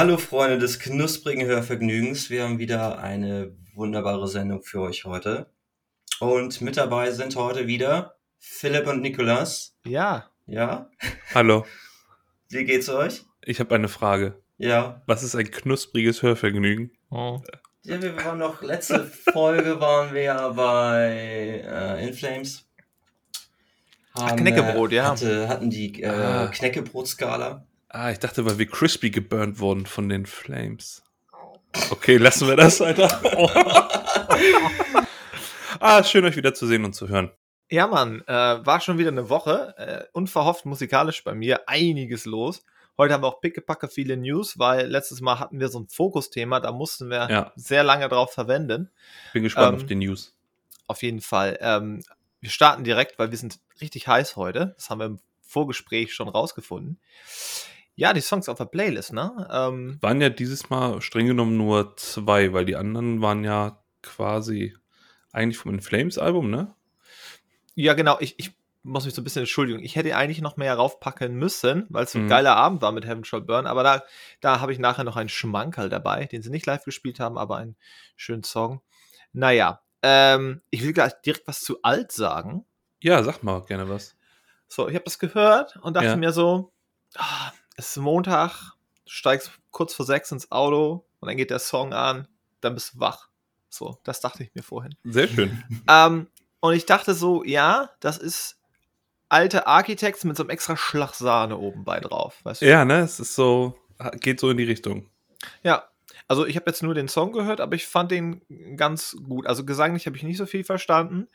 Hallo Freunde des knusprigen Hörvergnügens. Wir haben wieder eine wunderbare Sendung für euch heute. Und mit dabei sind heute wieder Philipp und Nikolas. Ja. Ja? Hallo, Wie geht's euch? ich habe eine Frage. Ja. Was ist ein knuspriges Hörvergnügen? Oh. Ja, wir waren noch, letzte Folge waren wir ja bei äh, In Flames. Ach, Knäckebrot, äh, ja. Hatte, hatten die äh, Ah. Knäckebrot-Skala. Ah, ich dachte, weil wir crispy geburnt wurden von den Flames. Okay, lassen wir das, Alter. Oh. ah, schön euch wieder zu sehen und zu hören. Ja, Mann, äh, war schon wieder eine Woche. Äh, unverhofft musikalisch bei mir einiges los. Heute haben wir auch pickepacke viele News, weil letztes Mal hatten wir so ein Fokusthema, da mussten wir Ja. sehr lange drauf verwenden. Bin gespannt Ähm, auf die News. Auf jeden Fall. Ähm, wir starten direkt, weil wir sind richtig heiß heute. Das haben wir im Vorgespräch schon rausgefunden. Ja, die Songs auf der Playlist, ne? Ähm, Waren ja dieses Mal streng genommen nur zwei, weil die anderen waren ja quasi eigentlich vom In Flames Album, ne? Ja, genau. Ich, ich muss mich so ein bisschen entschuldigen. Ich hätte eigentlich noch mehr raufpacken müssen, weil es so ein Mhm. geiler Abend war mit Heaven Shall Burn. Aber da, da habe ich nachher noch einen Schmankerl dabei, den sie nicht live gespielt haben, aber einen schönen Song. Naja, ähm, ich will gleich direkt was zu alt sagen. Ja, sag mal gerne was. So, ich habe das gehört und dachte Ja. mir so, ah, es ist Montag, du steigst kurz vor sechs ins Auto und dann geht der Song an, dann bist du wach. So, das dachte ich mir vorhin. Sehr schön. Ähm, und ich dachte so, ja, das ist alte Architects mit so einem extra Schlag Sahne oben bei drauf. Weißt du? Ja, ne? Es ist so, geht so in die Richtung. ja. Also ich habe jetzt nur den Song gehört, aber ich fand den ganz gut. Also gesanglich habe ich nicht so viel verstanden,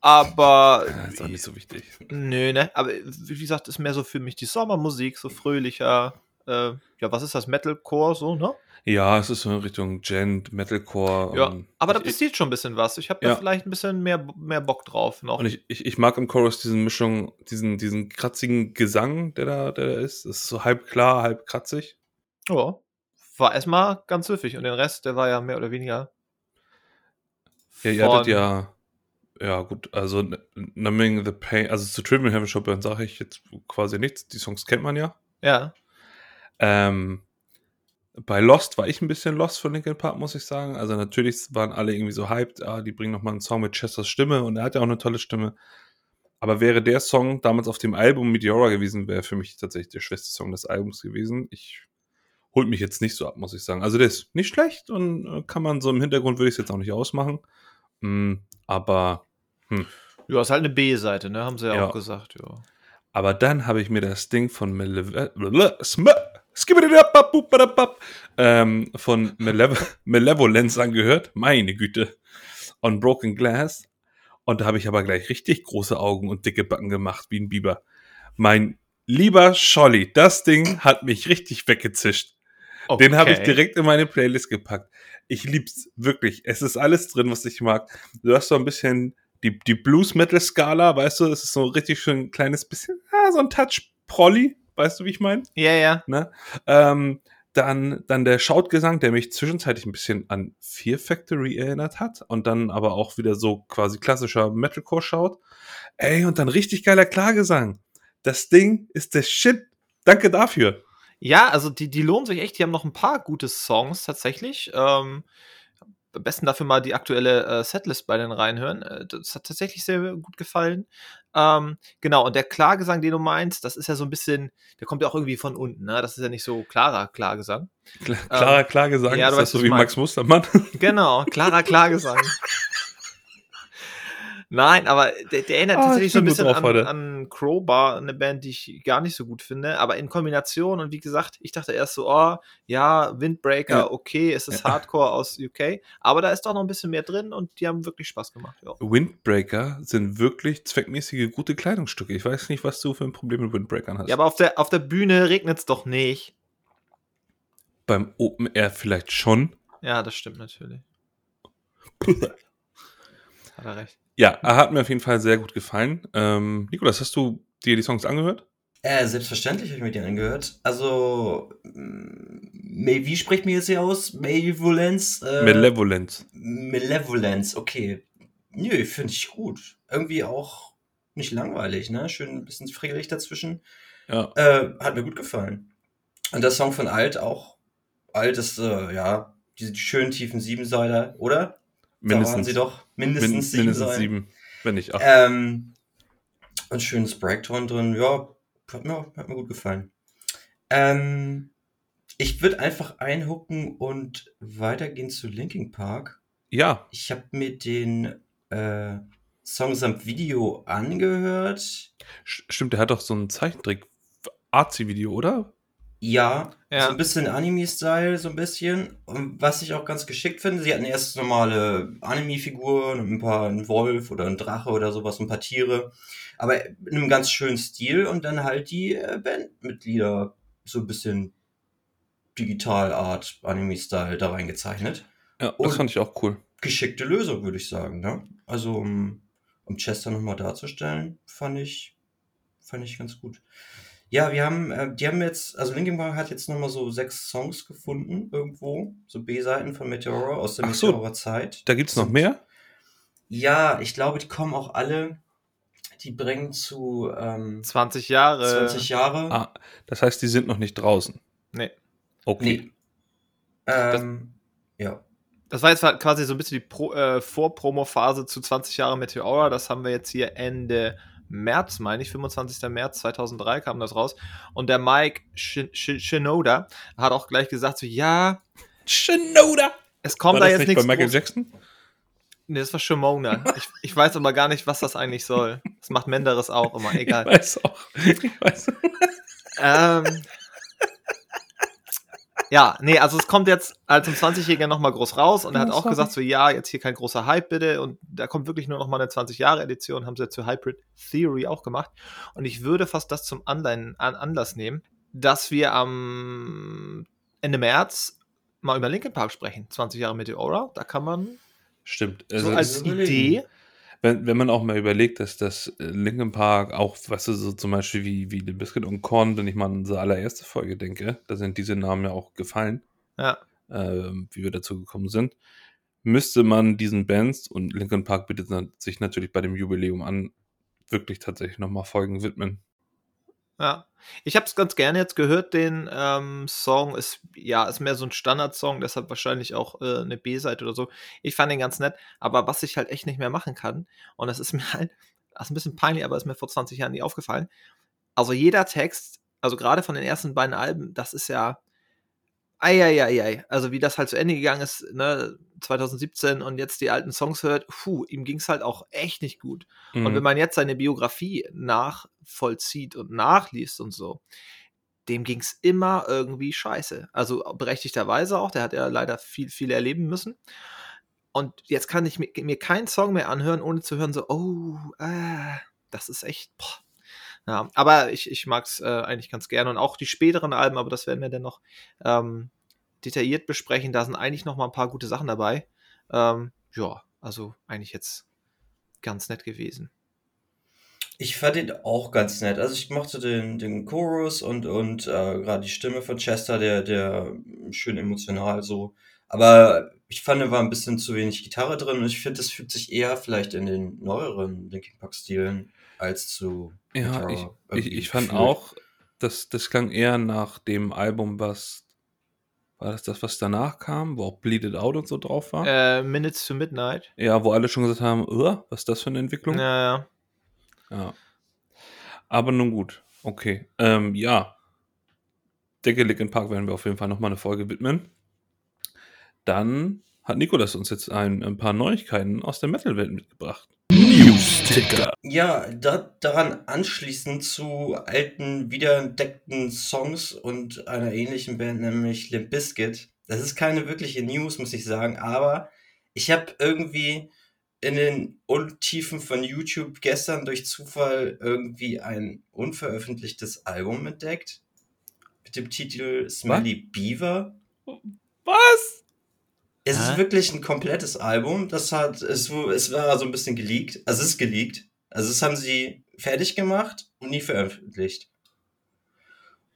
aber Ja, ist auch nicht so wichtig. nö, ne? Aber wie gesagt, ist mehr so für mich die Sommermusik, so fröhlicher. Äh, ja, was ist das? Metalcore, so, ne? Ja, es ist so in Richtung Gent, Metalcore. Ja, aber da passiert schon ein bisschen was. Ich habe da Ja. vielleicht ein bisschen mehr, mehr Bock drauf noch. Und ich, ich, ich mag im Chorus diesen Mischung, diesen, diesen kratzigen Gesang, der da, der da ist. Das ist so halb klar, halb kratzig. Ja. War erstmal ganz süffig und den Rest, der war ja mehr oder weniger. Ja, ihr hattet ja, ja gut, also Numbing the Pain, also zu Trivial Heaven Shall Burn sage ich jetzt quasi nichts. Die Songs kennt man ja. Ja. Ähm, bei Lost war ich ein bisschen lost von Linkin Park, muss ich sagen. Also natürlich waren alle irgendwie so hyped, ah, die bringen nochmal einen Song mit Chesters Stimme und er hat ja auch eine tolle Stimme. Aber wäre der Song damals auf dem Album Meteora gewesen, wäre für mich tatsächlich der schwächste Song des Albums gewesen. Ich holt mich jetzt nicht so ab, muss ich sagen. Also der ist nicht schlecht und äh, kann man so im Hintergrund würde ich es jetzt auch nicht ausmachen. Mm, aber Ja, ist halt eine B-Seite, ne? Haben sie ja, Ja. auch gesagt, ja. Aber dann habe ich mir das Ding von Malev Skibididababubadabab, ähm, von Malev Malevolence angehört. Meine Güte. On Broken Glass. Und da habe ich aber gleich richtig große Augen und dicke Backen gemacht, wie ein Biber. Mein lieber Scholli, das Ding hat mich richtig weggezischt. Den habe ich Okay. direkt in meine Playlist gepackt. Ich lieb's wirklich. Es ist alles drin, was ich mag. Du hast so ein bisschen die, die Blues-Metal-Skala, weißt du, es ist so richtig schön ein kleines bisschen, ah, so ein Touch Prolly, weißt du, wie ich meine? Ja, ja. Ne? Ähm, dann, dann der Shoutgesang, der mich zwischenzeitlich ein bisschen an Fear Factory erinnert hat und dann aber auch wieder so quasi klassischer Metalcore-Shout. Ey, und dann richtig geiler Klagesang. Das Ding ist der Shit. Danke dafür. Ja, also die, die lohnen sich echt. Die haben noch ein paar gute Songs tatsächlich. Ähm, am besten dafür mal die aktuelle äh, Setlist bei den reinhören. Äh, Das hat tatsächlich sehr gut gefallen. Ähm, genau, und der Klagesang, den du meinst, das ist ja so ein bisschen, der kommt ja auch irgendwie von unten, ne? Das ist ja nicht so klarer Klagesang. Klar, klarer Klagesang, Ähm, ja, ist du das weißt, so wie Max Mustermann? Genau, klarer Klagesang. Nein, aber der, der erinnert Ah, tatsächlich ich so ein bisschen an, an Crowbar, eine Band, die ich gar nicht so gut finde, aber in Kombination und wie gesagt, ich dachte erst so, oh, ja, Windbreaker, Ja. okay, es ist Hardcore aus UK, aber da ist doch noch ein bisschen mehr drin und die haben wirklich Spaß gemacht. Ja. Windbreaker sind wirklich zweckmäßige gute Kleidungsstücke. Ich weiß nicht, was du für ein Problem mit Windbreakern hast. Ja, aber auf der, auf der Bühne regnet es doch nicht. Beim Open Air vielleicht schon. Ja, das stimmt natürlich. Hat er recht. Ja, er hat mir auf jeden Fall sehr gut gefallen. Ähm, Nikolas, hast du dir die Songs angehört? Äh, selbstverständlich habe ich mir die angehört. Also, mm, May- wie spricht mir jetzt hier aus? Malevolence? Äh, Malevolence. Malevolence, okay. Nö, finde ich gut. Irgendwie auch nicht langweilig, ne? Schön ein bisschen frickelig dazwischen. Ja. Äh, hat mir gut gefallen. Und der Song von Alt auch altes, äh, ja, diese schönen tiefen Siebenseiter, oder? Da Mindestens. waren sie doch mindestens Min sieben. mindestens sieben, wenn nicht acht. Ähm, und schönes Breakdown drin, ja, hat mir, hat mir gut gefallen. Ähm, ich würde einfach einhucken und weitergehen zu Linkin Park. ja, Ich habe mir den äh, Song samt Video angehört. st- stimmt, der hat doch so ein Zeichentrick-Arzi-Video, oder? Ja, Ja. so ein bisschen Anime-Style, so ein bisschen. Und was ich auch ganz geschickt finde, sie hatten erst normale Anime-Figuren, ein paar, ein Wolf oder ein Drache oder sowas, ein paar Tiere. Aber in einem ganz schönen Stil und dann halt die äh, Bandmitglieder so ein bisschen Digital-Art, Anime-Style da reingezeichnet. Ja, das Und- fand ich auch cool. Geschickte Lösung, würde ich sagen, ne? Also, um, um Chester nochmal darzustellen, fand ich, fand ich ganz gut. Ja, wir haben, äh, die haben jetzt, also Linkin Park hat jetzt nochmal so sechs Songs gefunden, irgendwo, so B-Seiten von Meteora aus der Ach so, Meteora-Zeit. Da gibt's noch Sind- mehr? Ja, ich glaube, die kommen auch alle, die bringen zu ähm, 20 Jahre. 20 Jahre. Ah, das heißt, die sind noch nicht draußen. Nee. Okay. Nee. Ähm, ja. Das war jetzt halt quasi so ein bisschen die Pro, äh, Vorpromo-Phase zu 20 Jahre Meteora. Das haben wir jetzt hier Ende März, meine ich, 25. März 2003 kam das raus. Und der Mike Sh Sh Shinoda hat auch gleich gesagt, so, ja, Shinoda! es kommt War da das jetzt nicht nichts bei Michael Jackson? Nee, das war Shimona. Ich, ich weiß aber gar nicht, was das eigentlich soll. Das macht Menderes auch immer, egal. Ich weiß auch. Ich weiß. Ähm, ja, nee, also es kommt jetzt als ein 20-Jähriger nochmal groß raus und er hat auch sorry. gesagt, so ja, jetzt hier kein großer Hype bitte und da kommt wirklich nur noch mal eine 20-Jahre-Edition, haben sie jetzt zu Hybrid Theory auch gemacht und ich würde fast das zum Anleihen, an Anlass nehmen, dass wir am Ende März mal über Linkin Park sprechen, 20 Jahre Meteora, da kann man Stimmt. so Also, als überlegen. Idee, wenn, wenn man auch mal überlegt, dass das äh, Linkin Park auch, weißt du, so zum Beispiel wie, wie The Biscuit und Korn, wenn ich mal an unsere allererste Folge denke, da sind diese Namen ja auch gefallen, ja, ähm, wie wir dazu gekommen sind, müsste man diesen Bands, und Linkin Park bietet sich natürlich bei dem Jubiläum an, wirklich tatsächlich nochmal Folgen widmen. Ja, ich habe es ganz gerne jetzt gehört, den ähm, Song ist ja ist mehr so ein Standardsong, deshalb wahrscheinlich auch äh, eine B-Seite oder so. Ich fand den ganz nett, aber was ich halt echt nicht mehr machen kann und das ist mir halt, das ist ein bisschen peinlich, aber ist mir vor 20 Jahren nie aufgefallen. Also jeder Text, also gerade von den ersten beiden Alben, das ist ja Eieiei, also wie das halt zu Ende gegangen ist, ne, 2017 und jetzt die alten Songs hört, puh, ihm ging es halt auch echt nicht gut. Und Mhm. wenn man jetzt seine Biografie nachvollzieht und nachliest und so, dem ging es immer irgendwie scheiße. Also berechtigterweise auch, der hat ja leider viel, viel erleben müssen. Und jetzt kann ich mir, mir keinen Song mehr anhören, ohne zu hören, so, oh, äh, das ist echt, boah. Ja, aber ich, ich mag es äh, eigentlich ganz gerne. Und auch die späteren Alben, aber das werden wir dann noch ähm, detailliert besprechen. Da sind eigentlich noch mal ein paar gute Sachen dabei. Ähm, ja, also eigentlich jetzt ganz nett gewesen. Ich fand ihn auch ganz nett. Also ich mochte den, den Chorus und, und äh, gerade die Stimme von Chester, der, der schön emotional so. Aber ich fand, da war ein bisschen zu wenig Gitarre drin und ich finde, das fügt sich eher vielleicht in den neueren Linkin Park Stilen als zu Ja, ich, ich, ich fand gefühlt. auch, dass das klang eher nach dem Album, was war das das, was danach kam, wo auch Bleed It Out und so drauf war? Äh, Minutes to Midnight. Ja, wo alle schon gesagt haben, "Uah, was ist das für eine Entwicklung? Ja, ja. Ja. Aber nun gut, okay. Ähm, ja. Denke, Linkin Park werden wir auf jeden Fall nochmal eine Folge widmen. Dann hat Nikolas uns jetzt ein, ein paar Neuigkeiten aus der Metal-Welt mitgebracht. News-Ticker. Ja, da, daran anschließend zu alten, wiederentdeckten Songs und einer ähnlichen Band, nämlich Limp Bizkit. Das ist keine wirkliche News, muss ich sagen, aber ich habe irgendwie in den Untiefen von YouTube gestern durch Zufall irgendwie ein unveröffentlichtes Album entdeckt. Mit dem Titel Smelly Beaver. Was? Es Hä? ist wirklich ein komplettes Album. Das hat, es, es war so ein bisschen geleakt. Also es ist geleakt. Also es haben sie fertig gemacht und nie veröffentlicht.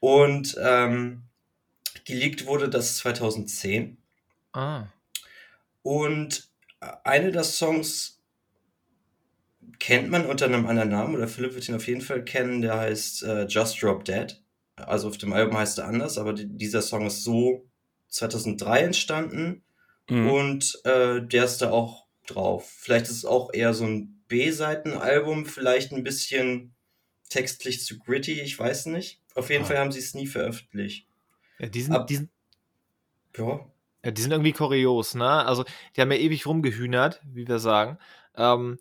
Und ähm, geleakt wurde das 2010. Ah. Und eine der Songs kennt man unter einem anderen Namen, oder Philipp wird ihn auf jeden Fall kennen, der heißt äh, Just Drop Dead. Also auf dem Album heißt er anders, aber die, dieser Song ist so 2003 entstanden Mhm. und äh, der ist da auch drauf. Vielleicht ist es auch eher so ein B-Seiten-Album, vielleicht ein bisschen textlich zu gritty, ich weiß nicht. Auf jeden Ah. Fall haben sie es nie veröffentlicht. Ja, die sind, Ab- die sind, Ja, ja, die sind irgendwie kurios, ne? Also, die haben ja ewig rumgehühnert, wie wir sagen. Ähm,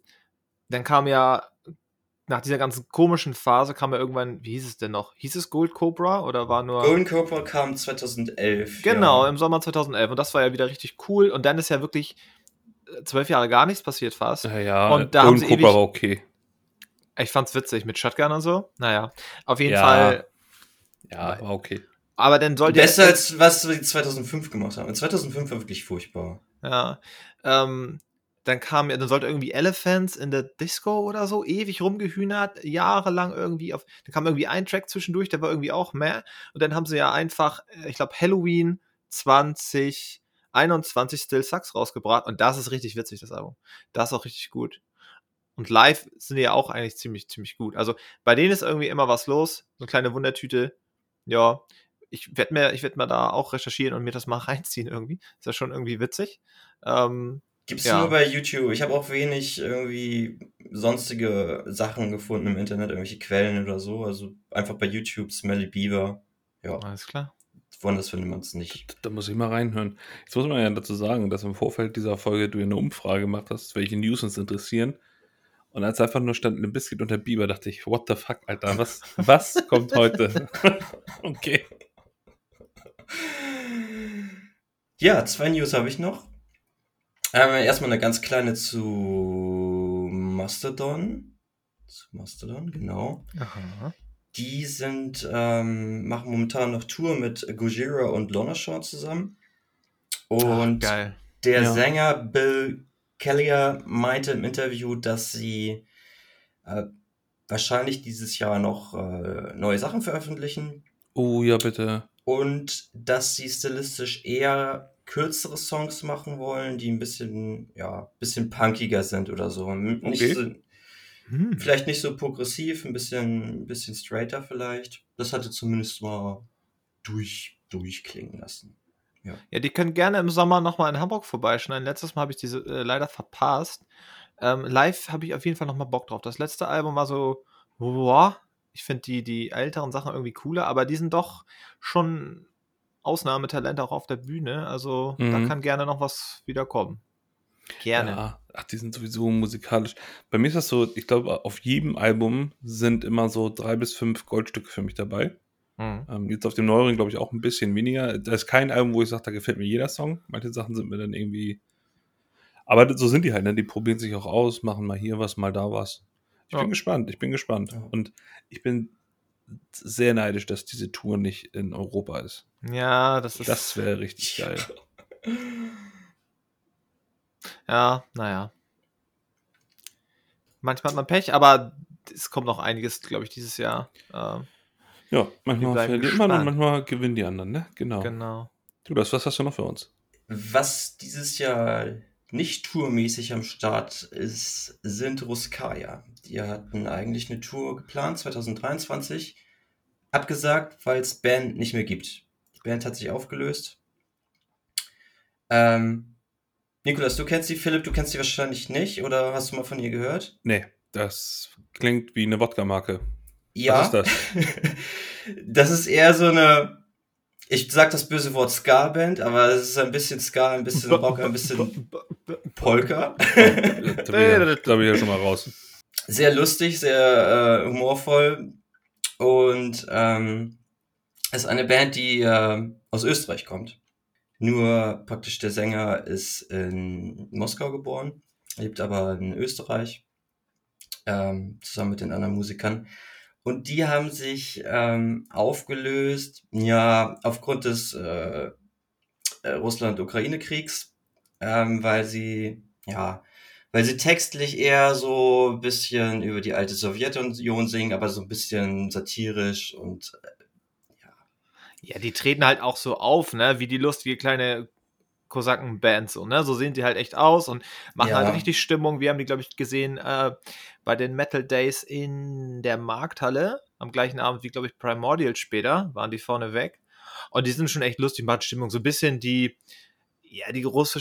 dann kam ja, nach dieser ganzen komischen Phase, kam ja irgendwann, wie hieß es denn noch? Hieß es Gold Cobra oder war nur. Golden Cobra kam 2011. Genau, ja. im Sommer 2011. Und das war ja wieder richtig cool. Und dann ist ja wirklich äh, zwölf Jahre gar nichts passiert fast. Ja, ja. Und da haben sie Cobra ewig- war okay. Ich fand's witzig mit Shotgun und so. Naja, auf jeden Ja. Fall. Ja, war okay. Aber dann sollte Besser als was sie 2005 gemacht haben. 2005 war wirklich furchtbar. Ja. Ähm, dann kam ja, dann sollte irgendwie Elephants in the Disco oder so ewig rumgehühnert, jahrelang irgendwie auf. Dann kam irgendwie ein Track zwischendurch, der war irgendwie auch mehr. Und dann haben sie ja einfach, äh, ich glaube, Halloween 2021 Still Sucks rausgebracht. Und das ist richtig witzig, das Album. Das ist auch richtig gut. Und live sind die ja auch eigentlich ziemlich, ziemlich gut. Also bei denen ist irgendwie immer was los. So eine kleine Wundertüte. Ja, ich werde mir, ich werd mal da auch recherchieren und mir das mal reinziehen irgendwie. Ist ja schon irgendwie witzig. Ähm, Gibt's Ja. nur bei YouTube. Ich habe auch wenig irgendwie sonstige Sachen gefunden im Internet, irgendwelche Quellen oder so. Also einfach bei YouTube Smelly Beaver. Ja, alles klar. woanders findet man es nicht. Da muss ich mal reinhören. Jetzt muss man ja dazu sagen, dass im Vorfeld dieser Folge du ja eine Umfrage gemacht hast, welche News uns interessieren. Und als einfach nur stand ein Biscuit unter Biber, dachte ich, what the fuck, Alter, was, was kommt heute? okay. Ja, zwei News habe ich noch. Ähm, erstmal eine ganz kleine zu Mastodon. Zu Mastodon, genau. Aha. Die sind, ähm, machen momentan noch Tour mit Gojira und Lorna Shaw zusammen. Und Geil. Der Ja. Sänger Bill Kellier meinte im Interview, dass sie äh, wahrscheinlich dieses Jahr noch äh, neue Sachen veröffentlichen Oh ja, bitte. Und dass sie stilistisch eher kürzere Songs machen wollen, die ein bisschen, ja, bisschen punkiger sind oder so. Nicht Okay. so Hm. vielleicht nicht so progressiv, ein bisschen, ein bisschen straighter vielleicht. Das hatte zumindest mal durch, durchklingen lassen. Ja, die können gerne im Sommer nochmal in Hamburg vorbeischneiden. Letztes Mal habe ich diese äh, leider verpasst. Ähm, live habe ich auf jeden Fall nochmal Bock drauf. Das letzte Album war so, boah, ich finde die, die älteren Sachen irgendwie cooler, aber die sind doch schon Ausnahmetalente auch auf der Bühne. Also da Mhm. kann gerne noch was wiederkommen. Gerne. Ja, ach, die sind sowieso musikalisch. Bei mir ist das so, ich glaube, auf jedem Album sind immer so drei bis fünf Goldstücke für mich dabei. Mhm. Ähm, jetzt auf dem neueren, glaube ich, auch ein bisschen weniger. Da ist kein Album, wo ich sage, da gefällt mir jeder Song. Manche Sachen sind mir dann irgendwie. Aber so sind die halt, ne? Die probieren sich auch aus, machen mal hier was, mal da was. Ich Ja. bin gespannt, ich bin gespannt. Ja. Und ich bin sehr neidisch, dass diese Tour nicht in Europa ist. Ja, das ist. Das wäre richtig geil. Ja, naja. Manchmal hat man Pech, aber es kommt noch einiges, glaube ich, dieses Jahr. Ähm, Ja, manchmal verliert man und manchmal gewinnen die anderen, ne? Genau. Genau. Du, das, was hast du noch für uns? Was dieses Jahr nicht tourmäßig am Start ist, sind Ruskaya. Die hatten eigentlich eine Tour geplant, 2023, abgesagt, weil es Band nicht mehr gibt. Die Band hat sich aufgelöst. Ähm, Nikolas, du kennst die, Philipp, du kennst die wahrscheinlich nicht, oder hast du mal von ihr gehört? Nee, das klingt wie eine Wodka-Marke. Ja. Was ist das? das ist eher so eine, ich sag das böse Wort Ska-Band, aber es ist ein bisschen Ska, ein bisschen Rock, ein bisschen Polka. Da bin ich, ja- schon mal raus. sehr lustig, sehr äh, humorvoll und ähm, ist eine Band, die äh, aus Österreich kommt. Nur praktisch der Sänger ist in Moskau geboren, lebt aber in Österreich ähm, zusammen mit den anderen Musikern. Und die haben sich ähm, aufgelöst, ja, aufgrund des äh, äh, Russland-Ukraine-Kriegs, ähm, weil sie, ja, weil sie textlich eher so ein bisschen über die alte Sowjetunion singen, aber so ein bisschen satirisch und Ja, die treten halt auch so auf, ne, wie die lustige kleine Kosakenband so, ne? So sehen die halt echt aus und machen Ja. halt richtig Stimmung. Wir haben die, glaube ich, gesehen äh, bei den Metal Days in der Markthalle. Am gleichen Abend wie, glaube ich, Primordial später, waren die vorne weg. Und die sind schon echt lustig, machen Stimmung. So ein bisschen die, ja, die große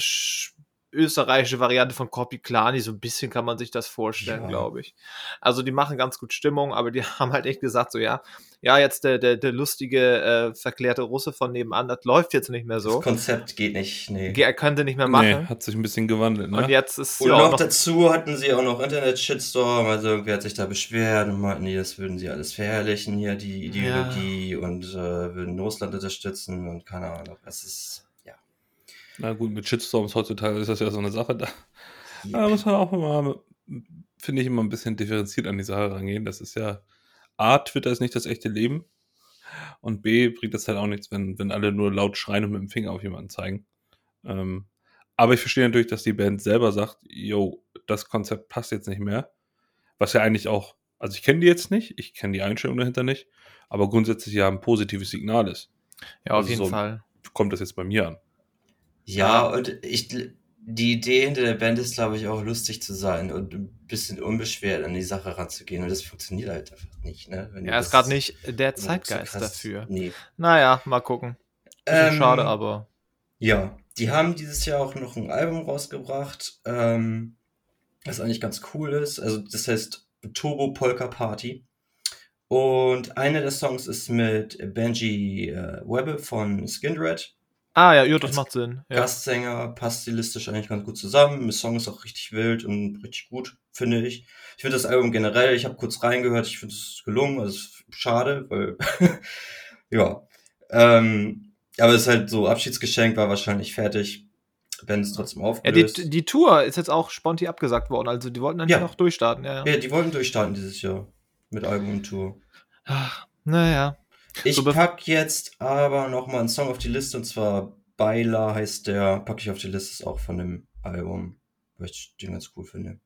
österreichische Variante von Korpiklani, so ein bisschen kann man sich das vorstellen, Ja. glaube ich. Also die machen ganz gut Stimmung, aber die haben halt echt gesagt, so ja, ja, jetzt der, der, der lustige, äh, verklärte Russe von nebenan, das läuft jetzt nicht mehr Das so. Konzept geht nicht, nee. Er könnte nicht mehr Nee, machen. hat sich ein bisschen gewandelt, Und ne? jetzt ist Und ja noch, auch noch, dazu hatten sie auch noch Internet-Shitstorm, also irgendwer hat sich da beschwert und meinten, nee, das würden sie alles verherrlichen, hier die Ideologie und äh, würden Russland unterstützen und keine Ahnung. Es ist, ja. Na gut, mit Shitstorms heutzutage ist das ja so eine Sache. Da, Yep. da muss man auch immer, finde ich, immer ein bisschen differenziert an die Sache rangehen. Das ist ja, A, Twitter ist nicht das echte Leben. Und B, bringt das halt auch nichts, wenn, wenn alle nur laut schreien und mit dem Finger auf jemanden zeigen. Ähm, aber ich verstehe natürlich, dass die Band selber sagt, yo, das Konzept passt jetzt nicht mehr. Was ja eigentlich auch, also ich kenne die jetzt nicht, ich kenne die Einstellung dahinter nicht, aber grundsätzlich ja ein positives Signal ist. ja, auf also jeden so- Fall. Kommt das jetzt bei mir an? Ja, und ich, die Idee hinter der Band ist, glaube ich, auch lustig zu sein und ein bisschen unbeschwert an die Sache ranzugehen. Und das funktioniert halt einfach nicht, ne? Er das ist gerade nicht der so Zeitgeist krass- dafür. Nee. Naja, mal gucken. Ähm, schade, aber. Ja, die haben dieses Jahr auch noch ein Album rausgebracht, ähm, was eigentlich ganz cool ist. Also das heißt Turbo Polka Party. Und einer der Songs ist mit Benji äh, Webbe von Skindred. Ah ja, ja, das macht Sinn. Ja. Gastsänger, passt stilistisch eigentlich ganz gut zusammen. Der Song ist auch richtig wild und richtig gut, finde ich. Ich finde das Album generell, ich habe kurz reingehört, ich finde es gelungen, also es schade, weil ja. Ähm, aber es ist halt so, Abschiedsgeschenk war wahrscheinlich fertig. Band ist trotzdem Ja, aufgelöst. die, die Tour ist jetzt auch sponti abgesagt worden, also die wollten dann Ja. ja noch durchstarten. Ja, ja. ja, die wollten durchstarten dieses Jahr mit Album und Tour. Ach, naja. Ich So, pack jetzt aber noch mal einen Song auf die Liste und zwar Baila heißt der, packe ich auf die Liste, ist auch von dem Album, weil ich den ganz cool finde.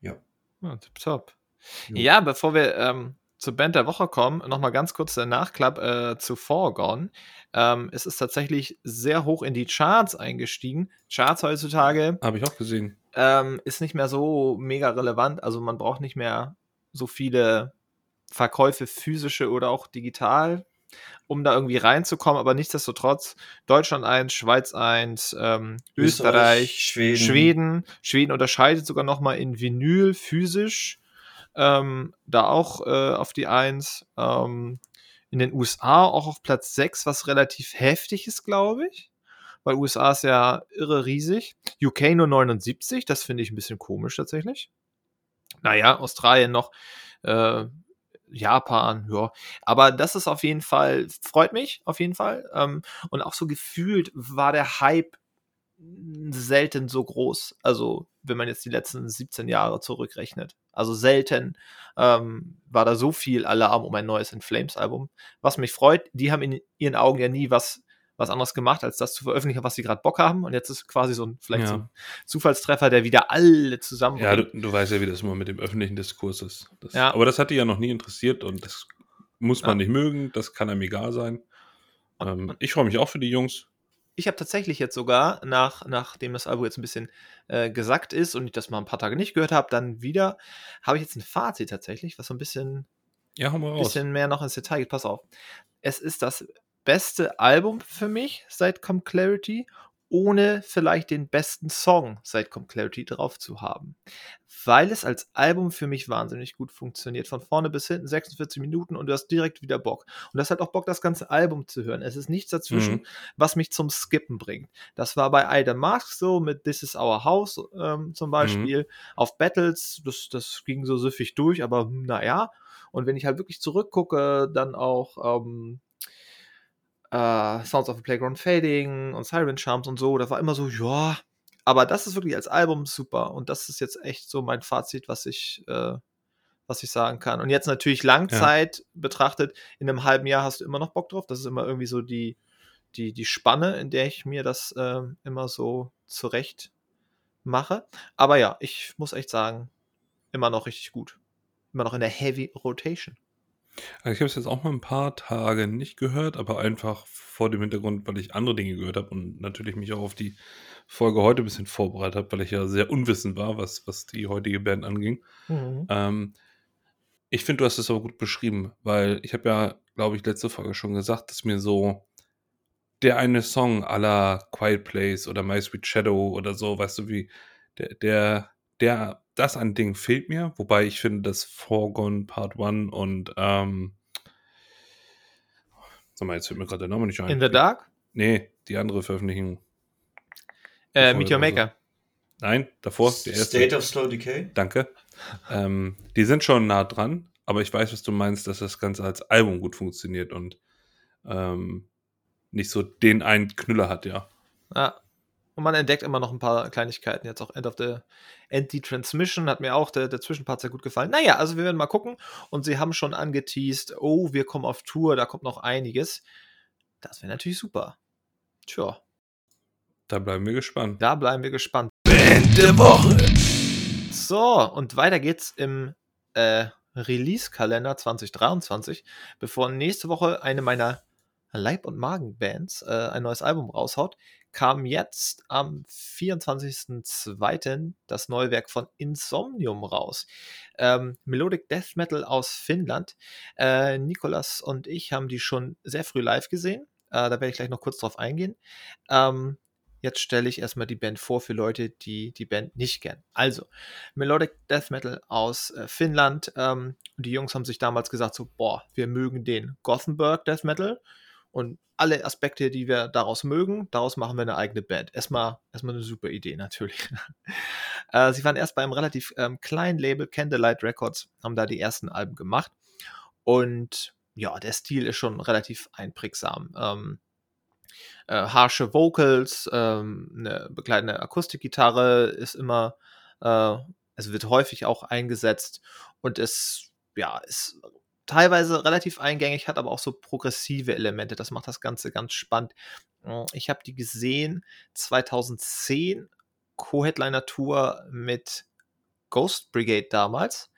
Ja, tipptopp. Jo. Ja, bevor wir ähm, zur Band der Woche kommen, nochmal ganz kurz der Nachklapp äh, zu Foregone. Ähm, es ist tatsächlich sehr hoch in die Charts eingestiegen. Charts heutzutage Habe ich auch gesehen. ähm, ist nicht mehr so mega relevant. Also man braucht nicht mehr so viele Verkäufe physische oder auch digital, um da irgendwie reinzukommen. Aber nichtsdestotrotz Deutschland 1, Schweiz 1, ähm, Österreich, Schweden. Schweden. Schweden unterscheidet sogar noch mal in Vinyl physisch. Ähm, da auch äh, auf die 1. Ähm, in den USA auch auf Platz 6, was relativ heftig ist, glaube ich. Weil USA ist ja irre riesig. UK nur 79, das finde ich ein bisschen komisch tatsächlich. Naja, Australien noch, äh, Japan, ja. Aber das ist auf jeden Fall, freut mich auf jeden Fall. Ähm, und auch so gefühlt war der Hype selten so groß. Also, wenn man jetzt die letzten 17 Jahre zurückrechnet. Also selten ähm, war da so viel Alarm um ein neues In Flames Album. Was mich freut, die haben in ihren Augen ja nie was, was anderes gemacht, als das zu veröffentlichen, was sie gerade Bock haben. Und jetzt ist quasi so ein, vielleicht Ja. so ein Zufallstreffer, der wieder alle zusammen. Ja, du, du weißt ja, wie das immer mit dem öffentlichen Diskurs ist. Das, Ja. Aber das hat die ja noch nie interessiert und das muss man Ja. nicht mögen, das kann einem egal sein. Ähm, ich freue mich auch für die Jungs. ich habe tatsächlich jetzt sogar, nach, nachdem das Album jetzt ein bisschen äh, gesackt ist und ich das mal ein paar Tage nicht gehört habe, dann wieder, habe ich jetzt ein Fazit tatsächlich, was so ein bisschen, Ja, bisschen mehr noch ins Detail geht. Pass auf. Es ist das beste Album für mich seit Come Clarity, ohne vielleicht den besten Song seit Come Clarity drauf zu haben. Weil es als Album für mich wahnsinnig gut funktioniert. Von vorne bis hinten 46 Minuten und du hast direkt wieder Bock. Und du hast halt auch Bock, das ganze Album zu hören. Es ist nichts dazwischen, Mhm. was mich zum Skippen bringt. Das war bei Ida Mask so mit This is Our House ähm, zum Beispiel. Auf Battles, das, das ging so süffig durch, aber hm, naja. Und wenn ich halt wirklich zurückgucke, dann auch ähm, äh, Sounds of the Playground Fading und Siren Charms und so, da war immer so, ja. Aber das ist wirklich als Album super. Und das ist jetzt echt so mein Fazit, was ich, äh, was ich sagen kann. Und jetzt natürlich Langzeit betrachtet, in einem halben Jahr hast du immer noch Bock drauf. Das ist immer irgendwie so die, die, die Spanne, in der ich mir das ähm, immer so zurecht mache. Aber ja, ich muss echt sagen, immer noch richtig gut. Immer noch in der Heavy Rotation. Also ich habe es jetzt auch mal ein paar Tage nicht gehört, aber einfach vor dem Hintergrund, weil ich andere Dinge gehört habe und natürlich mich auch auf die Folge heute ein bisschen vorbereitet habe, weil ich ja sehr unwissend war, was, was die heutige Band anging. Ähm, ich finde, du hast es aber gut beschrieben, weil ich habe ja, glaube ich, letzte Folge schon gesagt, dass mir so der eine Song à la Quiet Place oder My Sweet Shadow oder so, weißt du, wie der, der, der das an Ding fehlt mir, wobei ich finde, dass Foregone Part 1 und ähm, sag mal, jetzt fällt mir gerade der Name nicht ein. In the Dark? Nee, die andere Veröffentlichung. Äh, Meet Your Maker. Nein, davor, der erste. State of Slow Decay? Danke. Ähm, die sind schon nah dran, aber ich weiß, was du meinst, dass das Ganze als Album gut funktioniert und ähm, nicht so den einen Knüller hat, ja. Ja. Und man entdeckt immer noch ein paar Kleinigkeiten. Jetzt auch End of the End the Transmission hat mir auch der, der Zwischenpart sehr gut gefallen. Naja, also wir werden mal gucken. Und sie haben schon angeteased, oh, wir kommen auf Tour, da kommt noch einiges. Das wäre natürlich super. Tja, Da bleiben wir gespannt. da bleiben wir gespannt. Band der Woche. So, und weiter geht's im äh, Release-Kalender 2023, bevor nächste Woche eine meiner Leib- und Magen-Bands äh, ein neues Album raushaut, kam jetzt am 24.02. das neue Werk von Insomnium raus. Ähm, Melodic Death Metal aus Finnland. Äh, Nikolas und ich haben die schon sehr früh live gesehen. Äh, da werde ich gleich noch kurz drauf eingehen. Ähm, jetzt stelle ich erstmal die Band vor für Leute, die die Band nicht kennen. Also, Melodic Death Metal aus äh, Finnland. Ähm, die Jungs haben sich damals gesagt, so, boah, wir mögen den Gothenburg Death Metal und alle Aspekte, die wir daraus mögen, daraus machen wir eine eigene Band. Erstmal, erstmal eine super Idee, natürlich. äh, sie waren erst bei einem relativ ähm, kleinen Label, Candlelight Records, haben da die ersten Alben gemacht. Und ja, der Stil ist schon relativ einprägsam. Ähm, äh, harsche Vocals, ähm, eine begleitende Akustikgitarre ist immer, äh, es wird häufig auch eingesetzt und es ja, ist teilweise relativ eingängig, hat aber auch so progressive Elemente. Das macht das Ganze ganz spannend. Äh, Ich habe die gesehen 2010, Co-Headliner-Tour mit Ghost Brigade damals.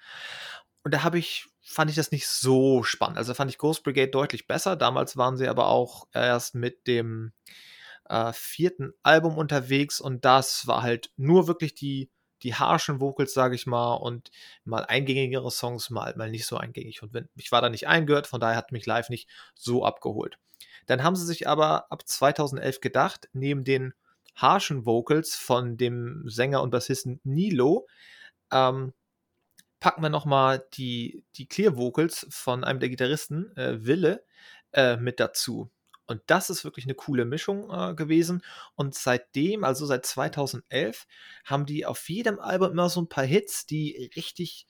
Und da habe ich, fand ich das nicht so spannend. Also fand ich Ghost Brigade deutlich besser. Damals waren sie aber auch erst mit dem äh, vierten Album unterwegs und das war halt nur wirklich die, die harschen Vocals, sage ich mal, und mal eingängigere Songs, mal, mal nicht so eingängig. Und wenn, ich war da nicht eingehört, von daher hat mich live nicht so abgeholt. Dann haben sie sich aber ab 2011 gedacht, neben den harschen Vocals von dem Sänger und Bassisten Nilo, ähm, packen wir nochmal die, die Clear Vocals von einem der Gitarristen, äh, Wille, äh, mit dazu. Und das ist wirklich eine coole Mischung äh, gewesen. Und seitdem, also seit 2011, haben die auf jedem Album immer so ein paar Hits, die richtig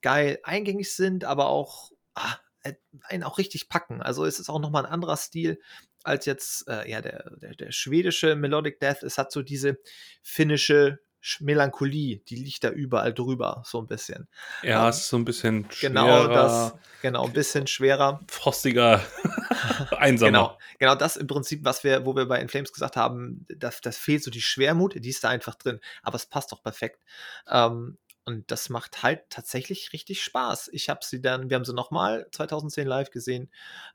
geil eingängig sind, aber auch ah, äh, einen auch richtig packen. Also es ist auch nochmal ein anderer Stil als jetzt äh, ja, der, der, der schwedische Melodic Death. Es hat so diese finnische Sch- Melancholie, die liegt da überall drüber, so ein bisschen. Ja, Ähm, es ist so ein bisschen Genau schwerer, das, genau, ein bisschen schwerer. frostiger, einsamer. Genau, genau das im Prinzip, was wir, wo wir bei Inflames gesagt haben, das, das fehlt so die Schwermut, die ist da einfach drin. Aber es passt doch perfekt. Ähm, und das macht halt tatsächlich richtig Spaß. Ich habe sie dann, wir haben sie nochmal 2010 live gesehen,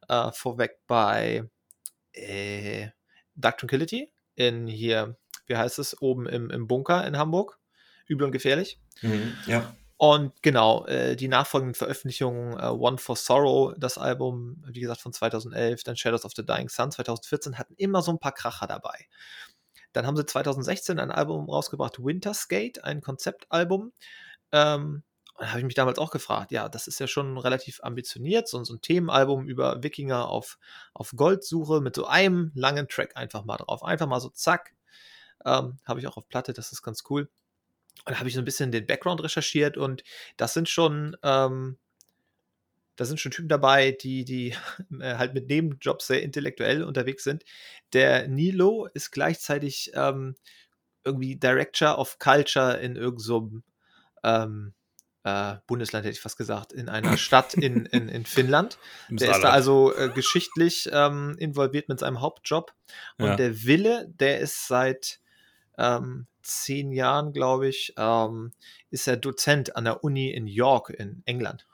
äh, vorweg bei äh, Dark Tranquility in hier, wie heißt es, oben im, im Bunker in Hamburg. Übel und gefährlich. Mhm, ja. Und genau, äh, die nachfolgenden Veröffentlichungen, äh, One for Sorrow, das Album, wie gesagt, von 2011, dann Shadows of the Dying Sun 2014, hatten immer so ein paar Kracher dabei. Dann haben sie 2016 ein Album rausgebracht, Winterskate, ein Konzeptalbum. Ähm, und da habe ich mich damals auch gefragt, ja, das ist ja schon relativ ambitioniert, so, so ein Themenalbum über Wikinger auf, auf Goldsuche mit so einem langen Track einfach mal drauf. Einfach mal so zack. Ähm, habe ich auch auf Platte, das ist ganz cool. Und da habe ich so ein bisschen den Background recherchiert und das sind schon, ähm, da sind schon Typen dabei, die, die äh, halt mit Nebenjobs sehr intellektuell unterwegs sind. Der Nilo ist gleichzeitig ähm, irgendwie Director of Culture in irgendeinem so ähm, äh, Bundesland, hätte ich fast gesagt, in einer Stadt in, in, in Finnland. Im Der ist da Saarland. also äh, geschichtlich ähm, involviert mit seinem Hauptjob. Und Ja. der Wille, der ist seit ähm, zehn Jahren, glaube ich, ähm, ist er Dozent an der Uni in York in England.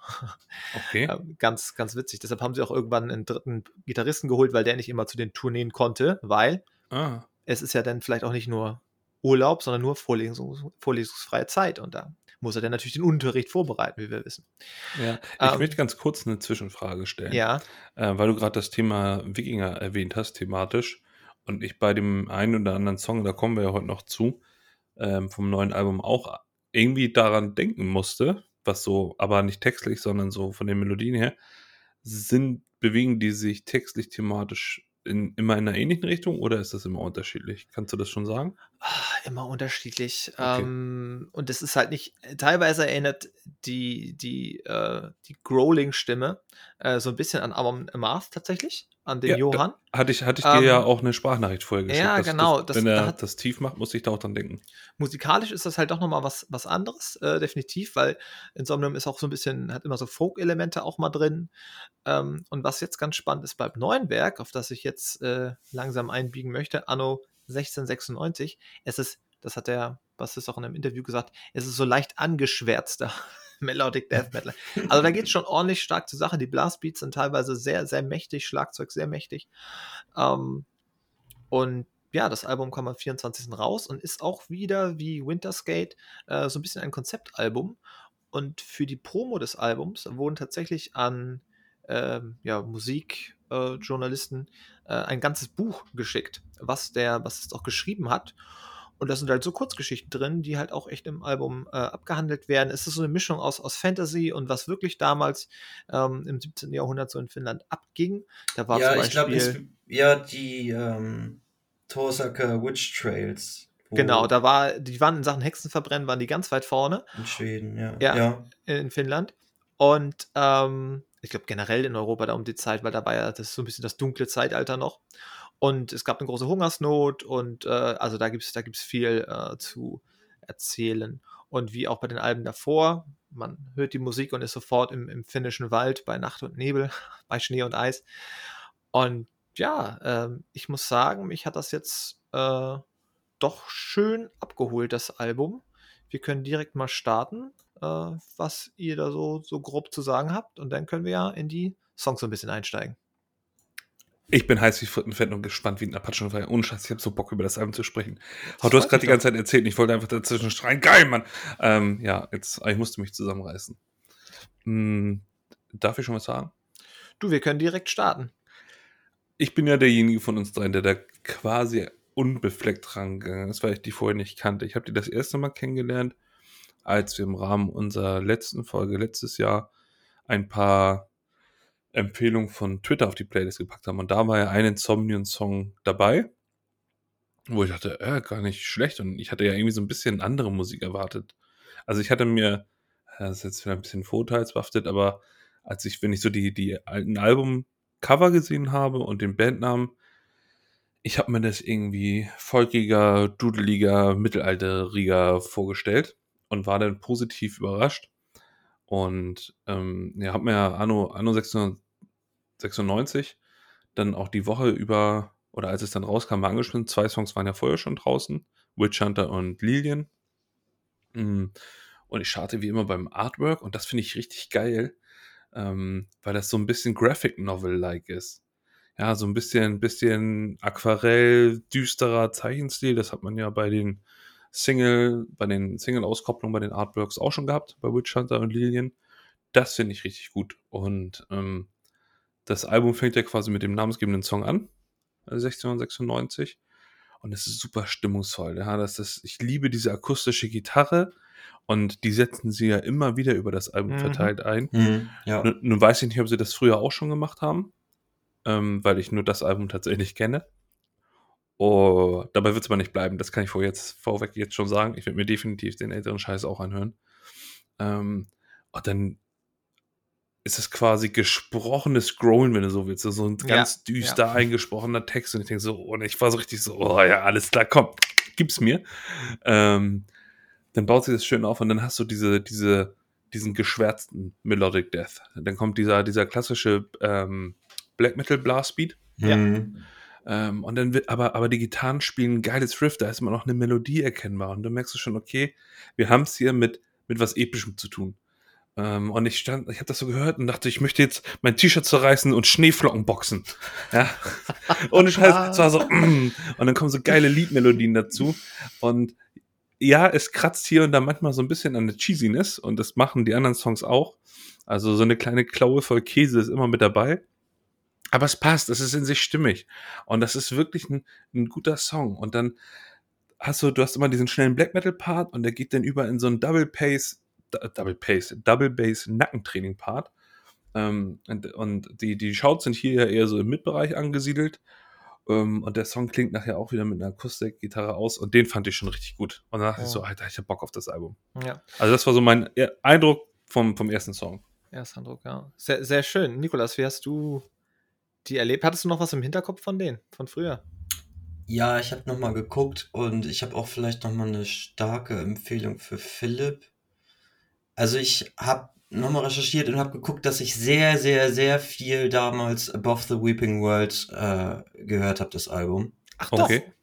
Okay. Ähm, ganz, ganz witzig. Deshalb haben sie auch irgendwann einen dritten Gitarristen geholt, weil der nicht immer zu den Tourneen konnte, weil Ah, es ist ja dann vielleicht auch nicht nur Urlaub, sondern nur Vorlesungs vorlesungsfreie Zeit. Und da muss er dann natürlich den Unterricht vorbereiten, wie wir wissen. ja. Ich Ähm, möchte ganz kurz eine Zwischenfrage stellen. Ja, Äh, weil du gerade das Thema Wikinger erwähnt hast, thematisch. Und ich bei dem einen oder anderen Song, da kommen wir ja heute noch zu, ähm, vom neuen Album auch irgendwie daran denken musste, was so, aber nicht textlich, sondern so von den Melodien her, sind, bewegen die sich textlich thematisch in, immer in einer ähnlichen Richtung oder ist das immer unterschiedlich? Kannst du das schon sagen? Ah, immer unterschiedlich. Okay. Ähm, und es ist halt nicht, teilweise erinnert die, die, äh, die Growling-Stimme äh, so ein bisschen an Amon Amarth tatsächlich an den ja, Johann. Hatte ich, hatte ich dir ähm, ja auch eine Sprachnachricht vorher geschickt. Ja, genau. Das, wenn er da das tief macht, muss ich da auch dran denken. Musikalisch ist das halt doch nochmal was, was anderes, äh, definitiv, weil Insomnium ist auch so ein bisschen, hat immer so Folk-Elemente auch mal drin. Ähm, und was jetzt ganz spannend ist beim neuen Werk, auf das ich jetzt äh, langsam einbiegen möchte, Anno 1696, es ist, das hat der Bassist auch in einem Interview gesagt, es ist so leicht angeschwärzter. Melodic Death Metal. Also da geht es schon ordentlich stark zur Sache. Die Blastbeats sind teilweise sehr, sehr mächtig, Schlagzeug sehr mächtig. Ähm, und ja, das Album kam am 24. raus und ist auch wieder wie Winterskate äh, so ein bisschen ein Konzeptalbum. Und für die Promo des Albums wurden tatsächlich an ähm, ja, Musikjournalisten äh, äh, ein ganzes Buch geschickt, was der Bassist auch geschrieben hat. Und da sind halt so Kurzgeschichten drin, die halt auch echt im Album äh, abgehandelt werden. Es ist so eine Mischung aus, aus Fantasy und was wirklich damals ähm, im 17. Jahrhundert so in Finnland abging. Da war ja, ich glaube, ja, die ähm, Torsaka Witch Trails. Genau, da war, die waren in Sachen Hexenverbrennen, waren die ganz weit vorne. In Schweden, ja. Ja, ja. in Finnland. Und ähm, ich glaube generell in Europa da um die Zeit, weil da war ja das so ein bisschen das dunkle Zeitalter noch. Und es gab eine große Hungersnot und äh, also da gibt es da gibt's viel äh, zu erzählen. Und wie auch bei den Alben davor, man hört die Musik und ist sofort im, im finnischen Wald bei Nacht und Nebel, bei Schnee und Eis. Und ja, äh, ich muss sagen, mich hat das jetzt äh, doch schön abgeholt, das Album. Wir können direkt mal starten, was ihr da so, so grob zu sagen habt. Und dann können wir ja in die Songs so ein bisschen einsteigen. Ich bin heiß wie Frittenfett und gespannt wie ein Apachenfeuer. Ohne Scheiß, ich habe so Bock über das Album zu sprechen. Aber du hast gerade die ganze Zeit erzählt, ich wollte einfach dazwischen schreien. Geil, Mann! Ähm, ja, jetzt, ich musste mich zusammenreißen. Hm, darf ich schon was sagen? Du, wir können direkt starten. Ich bin ja derjenige von uns dreien, der da quasi unbefleckt rangegangen ist, weil ich die vorher nicht kannte. Ich habe die das erste Mal kennengelernt, als wir im Rahmen unserer letzten Folge letztes Jahr ein paar Empfehlung von Twitter auf die Playlist gepackt haben. Und da war ja ein Insomnium-Song dabei, wo ich dachte, äh, gar nicht schlecht. Und ich hatte ja irgendwie so ein bisschen andere Musik erwartet. Also ich hatte mir, das ist jetzt wieder ein bisschen vorteilsbehaftet, aber als ich, wenn ich so die, die alten Album-Cover gesehen habe und den Bandnamen, ich habe mir das irgendwie folkiger, dudeliger, mittelalteriger vorgestellt und war dann positiv überrascht. Und ähm, ja, habe mir Anno, Anno 600, 96 dann auch die Woche über, oder als es dann rauskam, mal angeschnitten. Zwei Songs waren ja vorher schon draußen. Witch Hunter und Lilien. Mm, und ich starte wie immer beim Artwork und das finde ich richtig geil, ähm, weil das so ein bisschen Graphic Novel-like ist. Ja, so ein bisschen, bisschen Aquarell, düsterer Zeichenstil. Das hat man ja bei den Single, bei den Single-Auskopplungen, bei den Artworks auch schon gehabt, bei Witch Hunter und Lilien. Das finde ich richtig gut. Und ähm, das Album fängt ja quasi mit dem namensgebenden Song an, 1696. Also und es ist super stimmungsvoll. Ja, das ist, ich liebe diese akustische Gitarre und die setzen sie ja immer wieder über das Album mhm. verteilt ein. Mhm, ja. nun, nun, weiß ich nicht, ob sie das früher auch schon gemacht haben, ähm, weil ich nur das Album tatsächlich kenne. Oh, dabei wird es aber nicht bleiben. Das kann ich vor jetzt, vorweg jetzt schon sagen. Ich werde mir definitiv den älteren Scheiß auch anhören. Ähm, und dann ist es quasi gesprochenes Growlen, wenn du so willst. So ein ganz ja, düster ja. eingesprochener Text. Und ich denke so, und ich war so richtig so, oh ja, alles klar, komm, gib's mir. Ähm, dann baut sich das schön auf und dann hast du diese, diese, diesen geschwärzten Melodic Death. Dann kommt dieser, dieser klassische ähm, Black Metal Blast Beat. Ja. Mhm. Ähm, und dann wird, aber, aber die Gitarren spielen ein geiles Riff, da ist immer noch eine Melodie erkennbar. Und du merkst du schon, okay, wir haben es hier mit, mit was Epischem zu tun. Ähm, und ich stand, ich habe das so gehört und dachte, ich möchte jetzt mein T-Shirt zerreißen und Schneeflocken boxen. Ja. und ich halt, es war so, mm. und dann kommen so geile Liedmelodien dazu. Und ja, es kratzt hier und da manchmal so ein bisschen an der Cheesiness und das machen die anderen Songs auch. Also so eine kleine Klaue voll Käse ist immer mit dabei. Aber es passt, es ist in sich stimmig. Und das ist wirklich ein, ein guter Song. Und dann hast du, du hast immer diesen schnellen Black Metal Part und der geht dann über in so einen Double Pace, Double Pace, Double Bass Nackentraining Part. Ähm, und, und die, die Shouts sind hier ja eher so im Mitbereich angesiedelt. Ähm, und der Song klingt nachher auch wieder mit einer Akustikgitarre aus und den fand ich schon richtig gut. Und dann dachte Ja. ich so, Alter, ich hab Bock auf das Album. Ja, Also das war so mein Eindruck vom, vom ersten Song. erster Eindruck, ja. Sehr, sehr schön. Nikolas, wie hast du die erlebt? Hattest du noch was im Hinterkopf von denen, von früher? Ja, ich habe nochmal geguckt und ich habe auch vielleicht nochmal eine starke Empfehlung für Philipp. Also ich habe nochmal recherchiert und habe geguckt, dass ich sehr, sehr, sehr viel damals Above the Weeping World äh, gehört habe, das Album. Ach Okay. doch,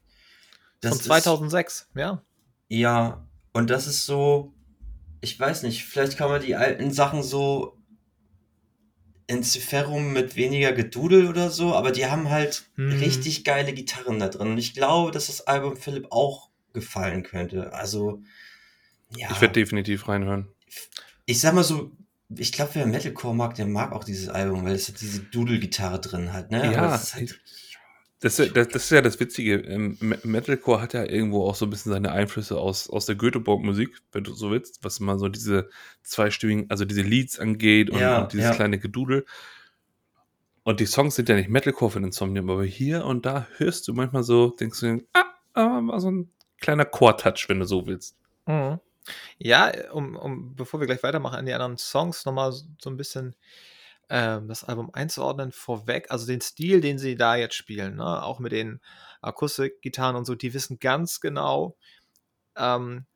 Das von ist- 2006, ja. Ja, und das ist so, ich weiß nicht, vielleicht kann man die alten Sachen so in Ciferum mit weniger Gedudel oder so, aber die haben halt Hm. richtig geile Gitarren da drin. Und ich glaube, dass das Album Philipp auch gefallen könnte. Also, ja, Ich werde definitiv reinhören. ich sag mal so, ich glaube, wer Metalcore mag, der mag auch dieses Album, weil es hat diese Doodle-Gitarre drin hat, ne? Ja, Aber es ist halt, Das, das, das ist ja das Witzige. Ähm, Me- Metalcore hat ja irgendwo auch so ein bisschen seine Einflüsse aus, aus der Göteborg-Musik, wenn du so willst, was mal so diese zweistimmigen, also diese Leads angeht und, Ja, und dieses ja. kleine Gedudel. Und die Songs sind ja nicht Metalcore von Insomnium, aber hier und da hörst du manchmal so, denkst du, ah, ah war so ein kleiner Core-Touch, wenn du so willst. Mhm. Ja, um, um, bevor wir gleich weitermachen an die anderen Songs, nochmal so so ein bisschen ähm, das Album einzuordnen vorweg. Also den Stil, den sie da jetzt spielen, ne? auch mit den Akustikgitarren und so, die wissen ganz genau, ähm,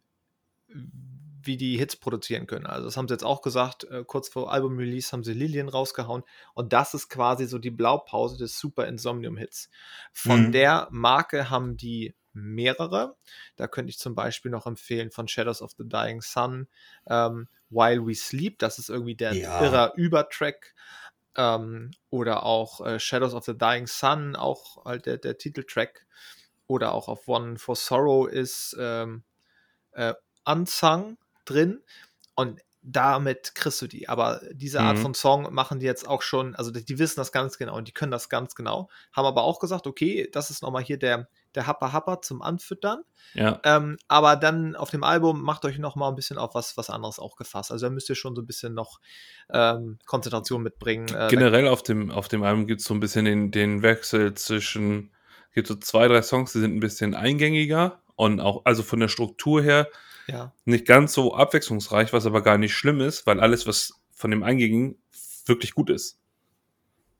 wie die Hits produzieren können. Also das haben sie jetzt auch gesagt, äh, kurz vor Album-Release haben sie Lilien rausgehauen und das ist quasi so die Blaupause des Super Insomnium-Hits. Von Mhm. der Marke haben die mehrere. Da könnte ich zum Beispiel noch empfehlen von Shadows of the Dying Sun, ähm, While We Sleep, das ist irgendwie der Ja. irrer Übertrack. Ähm, oder auch äh, Shadows of the Dying Sun, auch halt der, der Titeltrack. Oder auch auf One for Sorrow ist ähm, äh, Unsung drin. Und damit kriegst du die. Aber diese Art Mhm. von Song machen die jetzt auch schon, also die, die wissen das ganz genau und die können das ganz genau. Haben aber auch gesagt, okay, das ist nochmal hier der, der Happer Happer zum Anfüttern. Ja, Ähm, aber dann auf dem Album macht euch noch mal ein bisschen auf was, was anderes auch gefasst. Also da müsst ihr schon so ein bisschen noch ähm, Konzentration mitbringen. Äh, generell auf dem, auf dem Album gibt es so ein bisschen den, den Wechsel zwischen, gibt so zwei, drei Songs, die sind ein bisschen eingängiger und auch, also von der Struktur her, ja. nicht ganz so abwechslungsreich, was aber gar nicht schlimm ist, weil alles, was von dem Eingängigen wirklich gut ist.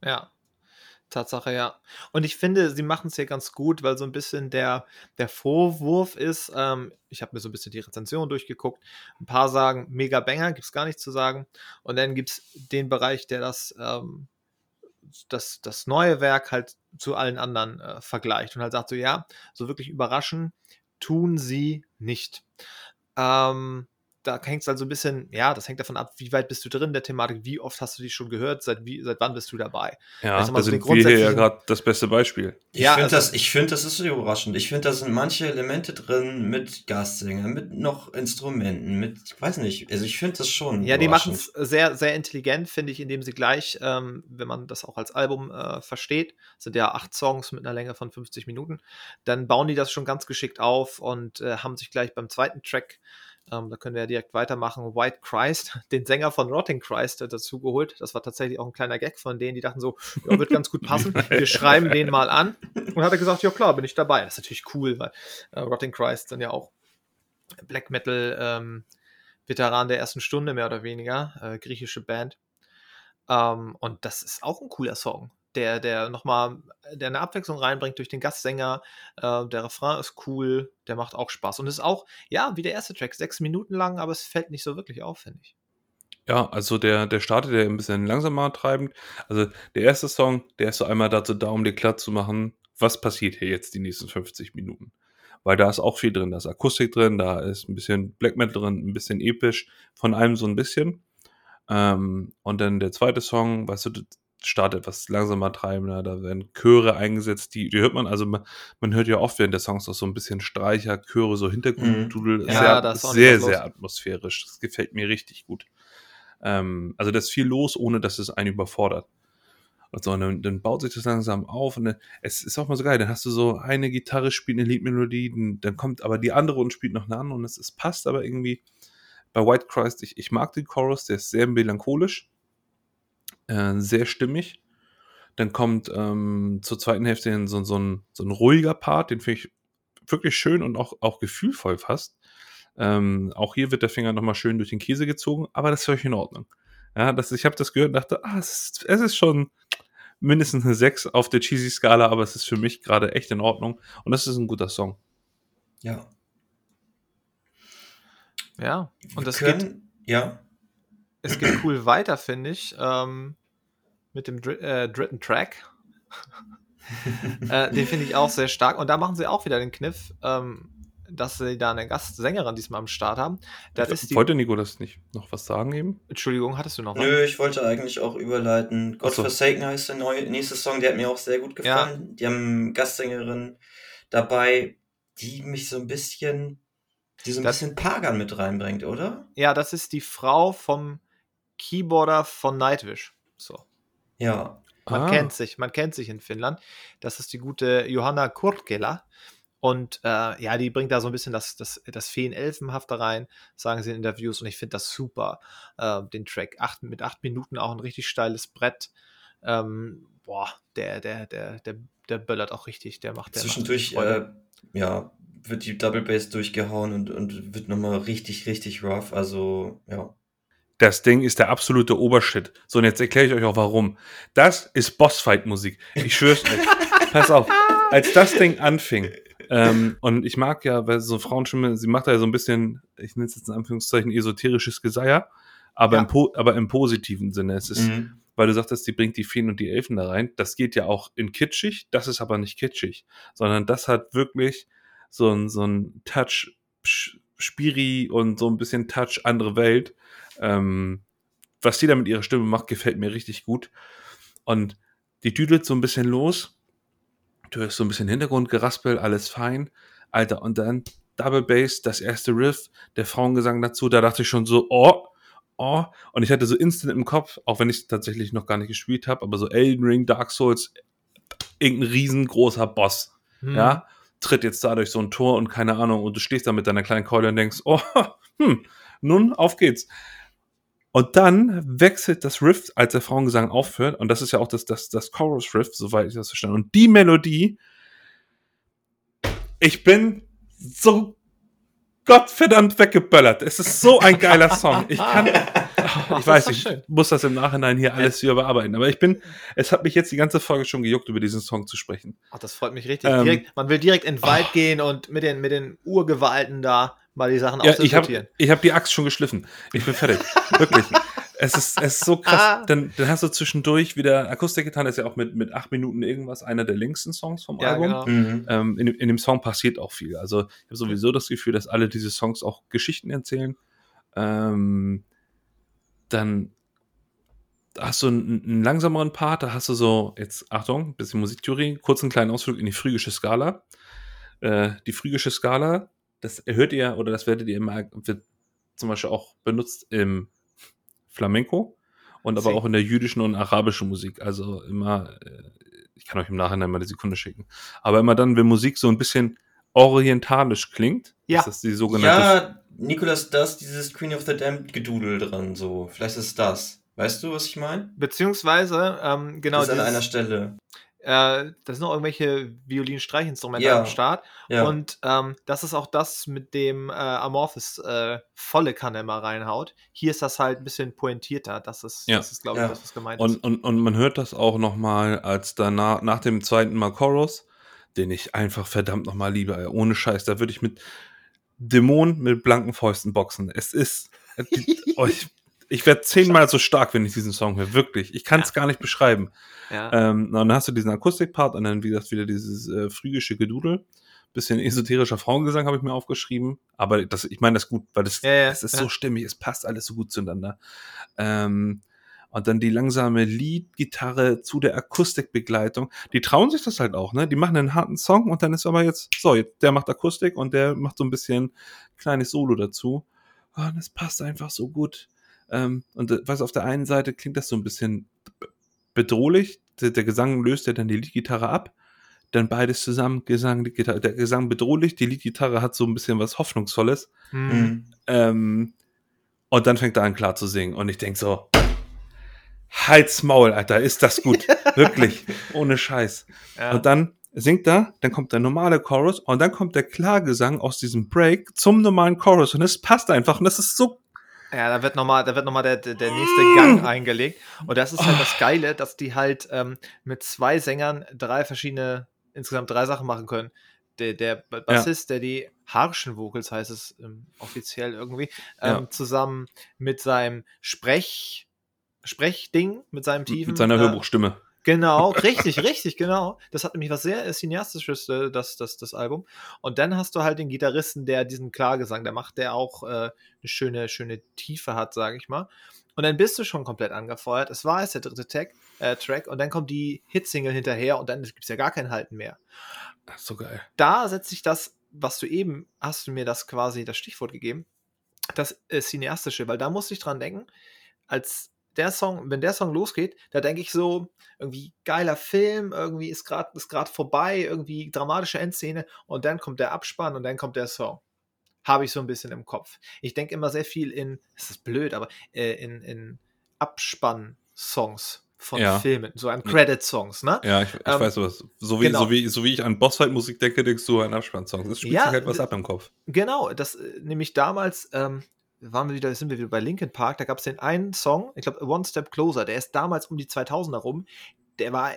Ja. Tatsache, ja. Und ich finde, sie machen es hier ganz gut, weil so ein bisschen der, der Vorwurf ist, ähm, ich habe mir so ein bisschen die Rezension durchgeguckt, ein paar sagen, mega Banger, gibt es gar nichts zu sagen. Und dann gibt es den Bereich, der das, ähm, das, das neue Werk halt zu allen anderen äh, vergleicht und halt sagt so, ja, so wirklich überraschen tun sie nicht. Ähm, da hängt es also ein bisschen, ja, das hängt davon ab, wie weit bist du drin in der Thematik, wie oft hast du die schon gehört, seit, wie, seit wann bist du dabei. Ja, Also mal da so sind wir hier ja gerade das beste Beispiel. Ich Ja, finde also- das, ich finde, das ist so überraschend. Ich finde, da sind manche Elemente drin mit Gastsängern, mit noch Instrumenten, mit, ich weiß nicht, also ich finde das schon. Ja, die machen es sehr, sehr intelligent, finde ich, indem sie gleich, ähm, wenn man das auch als Album äh, versteht, sind ja acht Songs mit einer Länge von 50 Minuten, dann bauen die das schon ganz geschickt auf und äh, haben sich gleich beim zweiten Track, ähm, da können wir ja direkt weitermachen, White Christ, den Sänger von Rotting Christ dazu geholt. Das war tatsächlich auch ein kleiner Gag von denen, die dachten so, ja, wird ganz gut passen, wir schreiben den mal an. Und hat er gesagt, ja klar, bin ich dabei. Das ist natürlich cool, weil äh, Rotting Christ dann ja auch Black Metal ähm, Veteran der ersten Stunde, mehr oder weniger, äh, griechische Band. Ähm, und das ist auch ein cooler Song, der, der nochmal, der eine Abwechslung reinbringt durch den Gastsänger. Äh, der Refrain ist cool, der macht auch Spaß. Und ist auch, ja, wie der erste Track, sechs Minuten lang, aber es fällt nicht so wirklich auf, finde ich. Ja, also der, der startet ja ein bisschen langsamer treibend. Also der erste Song, der ist so einmal dazu da, um dir klar zu machen, was passiert hier jetzt die nächsten 50 Minuten. Weil da ist auch viel drin, da ist Akustik drin, da ist ein bisschen Black Metal drin, ein bisschen episch, von allem so ein bisschen. Ähm, und dann der zweite Song, weißt du, das startet etwas langsamer treibender, da werden Chöre eingesetzt, die, die hört man, also man, man hört ja oft während der Songs auch so ein bisschen Streicher, Chöre, so Hintergrunddudel, Ja, sehr, ist sehr, sehr atmosphärisch. Das gefällt mir richtig gut. Ähm, also da ist viel los, ohne dass es einen überfordert. Und so, und dann, dann baut sich das langsam auf und dann, es ist auch mal so geil. Dann hast du so eine Gitarre spielt eine Liedmelodie, dann, dann kommt aber die andere und spielt noch eine andere und es, es passt aber irgendwie bei White Christ. Ich, ich mag den Chorus, der ist sehr melancholisch, äh, sehr stimmig. Dann kommt ähm, zur zweiten Hälfte so, so, ein, so ein ruhiger Part, den finde ich wirklich schön und auch, auch gefühlvoll fast. Ähm, auch hier wird der Finger nochmal schön durch den Käse gezogen, aber das ist völlig in Ordnung. Ja, das, ich habe das gehört und dachte, ah, es ist, es ist schon mindestens eine 6 auf der Cheesy-Skala, aber es ist für mich gerade echt in Ordnung und das ist ein guter Song. Ja. Ja, und das können, geht, ja. Es geht cool weiter, finde ich, ähm, mit dem dr äh, dritten Track. äh, den finde ich auch sehr stark. Und da machen sie auch wieder den Kniff, ähm, dass sie da eine Gastsängerin diesmal am Start haben. Das ist die, Wollte Nico das nicht noch was sagen eben? Entschuldigung, hattest du noch was? Nö, ich wollte eigentlich auch überleiten. Ach so. Godforsaken heißt der neue, nächste Song, der hat mir auch sehr gut gefallen. Die haben Gastsängerin dabei, die mich so ein bisschen, die so ein Das- bisschen Pagan mit reinbringt, oder? Ja, das ist die Frau vom Keyboarder von Nightwish. So. Ja. Man Ah. kennt sich, man kennt sich in Finnland. Das ist die gute Johanna Kurkela. Und äh, ja, die bringt da so ein bisschen das, das, das Feen-Elfenhafte rein, sagen sie in Interviews. Und ich finde das super, äh, den Track. Acht, mit acht Minuten auch ein richtig steiles Brett. Ähm, boah, der, der, der, der, der böllert auch richtig. Der macht der Zwischendurch, macht äh, ja, wird die Double Bass durchgehauen und, und wird nochmal richtig, richtig rough. Also, ja. Das Ding ist der absolute Obershit. So, und jetzt erkläre ich euch auch warum. Das ist Bossfight-Musik. Ich schwör's euch. Pass auf. Als das Ding anfing, ähm, und ich mag ja, weil so Frauenstimme, sie macht da ja so ein bisschen, ich nenne es jetzt in Anführungszeichen, esoterisches Geseier, aber, Ja. im, aber im positiven Sinne. Es ist, Mhm. weil du sagtest, die bringt die Feen und die Elfen da rein. Das geht ja auch in kitschig, das ist aber nicht kitschig, sondern das hat wirklich so ein, so ein Touch Spiri und so ein bisschen Touch andere Welt. Ähm, was die da mit ihrer Stimme macht, gefällt mir richtig gut. Und die düdelt so ein bisschen los. Du hörst so ein bisschen Hintergrundgeraspel, alles fein. Alter, und dann Double Bass, das erste Riff, der Frauengesang dazu, da dachte ich schon so, oh, oh. Und ich hatte so instant im Kopf, auch wenn ich es tatsächlich noch gar nicht gespielt habe, aber so Elden Ring, Dark Souls, irgendein riesengroßer Boss Hm. ja, tritt jetzt da durch so ein Tor und keine Ahnung, und du stehst da mit deiner kleinen Keule und denkst, oh, hm, nun, auf geht's. Und dann wechselt das Riff, als der Frauengesang aufhört, und das ist ja auch das, das, das Chorus-Riff, soweit ich das verstanden Und die Melodie, ich bin so gottverdammt weggeböllert. Es ist so ein geiler Song. Ich kann, ich weiß, ich muss das im Nachhinein hier alles hier überarbeiten. Aber ich bin, es hat mich jetzt die ganze Folge schon gejuckt, über diesen Song zu sprechen. Ach, das freut mich richtig. Ähm, direkt, man will direkt in den Wald gehen und mit den, mit den Urgewalten da mal die Sachen Ja, ich habe hab die Axt schon geschliffen. Ich bin fertig. Wirklich. Es ist, es ist so krass. Ah. Dann, dann hast du zwischendurch wieder, Akustikgitarre ist ja auch mit, mit acht Minuten irgendwas einer der längsten Songs vom Ja, Album. genau. Mhm. Ähm, in, dem- in dem Song passiert auch viel. Also ich habe sowieso das Gefühl, dass alle diese Songs auch Geschichten erzählen. Ähm, dann hast du einen, einen langsameren Part, da hast du so, jetzt Achtung, bisschen Musiktheorie, kurz einen kleinen Ausflug in die phrygische Skala. Äh, die phrygische Skala, das hört ihr oder das werdet ihr immer, wird zum Beispiel auch benutzt im Flamenco und aber auch in der jüdischen und arabischen Musik. Also immer, äh, ich kann euch im Nachhinein mal die Sekunde schicken. Aber immer dann, wenn Musik so ein bisschen orientalisch klingt, Ja. ist das die sogenannte. Ja, Nikolas, da ist dieses Queen of the Damned Gedudel dran, so. Vielleicht ist das. Weißt du, was ich meine? Beziehungsweise, ähm, genau, das ist an einer Stelle. Äh, da sind noch irgendwelche Violin-Streichinstrumente Ja. am Start. Ja. Und ähm, das ist auch das, mit dem äh, Amorphis äh, volle Kanne immer reinhaut. Hier ist das halt ein bisschen pointierter. Das ist, Ja. das ist glaube ich, Ja. das, was gemeint Und, ist. und, und man hört das auch nochmal, als danach, nach dem zweiten Mal Chorus, den ich einfach verdammt nochmal liebe, ey. ohne Scheiß. Da würde ich mit Dämonen mit blanken Fäusten boxen. Es ist. oh, ich werde zehnmal so stark, wenn ich diesen Song höre. Wirklich. Ich kann es gar nicht beschreiben. Ja. Ähm, dann hast du diesen Akustikpart und dann, wie gesagt, wieder dieses äh, phrygische Gedudel. Bisschen esoterischer Frauengesang habe ich mir aufgeschrieben. Aber das, ich meine das gut, weil das, Ja, ja, das ist ja. so stimmig, es passt alles so gut zueinander. Ähm, und dann die langsame Lead-Gitarre zu der Akustikbegleitung. Die trauen sich das halt auch, ne? Die machen einen harten Song und dann ist aber jetzt, so, jetzt, der macht Akustik und der macht so ein bisschen kleines Solo dazu. Ah, Und es passt einfach so gut. Ähm, und äh, was auf der einen Seite klingt das so ein bisschen bedrohlich, der, der Gesang löst ja dann die Leadgitarre ab. Dann beides zusammen, Gesang, Leadgitarre. Der Gesang bedrohlich, die Leadgitarre hat so ein bisschen was Hoffnungsvolles. Hm. Mhm. Ähm, und dann fängt er an klar zu singen. Und ich denk so, Halt's Maul, Alter, ist das gut. Wirklich. Ohne Scheiß. Ja. Und dann singt er, dann kommt der normale Chorus und dann kommt der Klagesang aus diesem Break zum normalen Chorus und es passt einfach und das ist so Ja, da wird nochmal, da wird noch mal der, der nächste Gang eingelegt. Und das ist halt das Geile, dass die halt ähm, mit zwei Sängern drei verschiedene, insgesamt drei Sachen machen können. Der, der Ba- Bassist, der die harschen Vocals heißt es ähm, offiziell irgendwie, ähm, Ja. zusammen mit seinem Sprech, Sprechding, mit seinem tiefen. mit seiner äh, Hörbuchstimme. Genau, richtig, richtig, genau. Das hat nämlich was sehr Cineastisches, äh, das, das, das Album. Und dann hast du halt den Gitarristen, der diesen Klagesang, der macht, der auch äh, eine schöne, schöne Tiefe hat, sage ich mal. Und dann bist du schon komplett angefeuert. Es war jetzt der dritte Tag, äh, Track und dann kommt die Hitsingle hinterher und dann gibt es ja gar kein Halten mehr. Das ist so geil. Da setzt sich das, was du eben, hast du mir das quasi das Stichwort gegeben, das äh, Cineastische, weil da musste ich dran denken, als der Song, wenn der Song losgeht, da denke ich so, irgendwie geiler Film, irgendwie ist gerade ist gerade vorbei, irgendwie dramatische Endszene und dann kommt der Abspann und dann kommt der Song. Habe ich so ein bisschen im Kopf. Ich denke immer sehr viel in, es ist blöd, aber äh, in, in Abspann-Songs von Ja. Filmen, so an Credit-Songs, ne? Ja, ich, ich Ähm, weiß was. So wie, genau. so, wie, so wie ich an Bossfight-Musik denke, denkst du an Abspannsongs. Es spielt Ja, sich halt was ab im Kopf. Genau, das äh, nämlich damals ähm, waren wir wieder, sind wir wieder bei Linkin Park, da gab es den einen Song, ich glaube One Step Closer, der ist damals um die 2000er rum, der war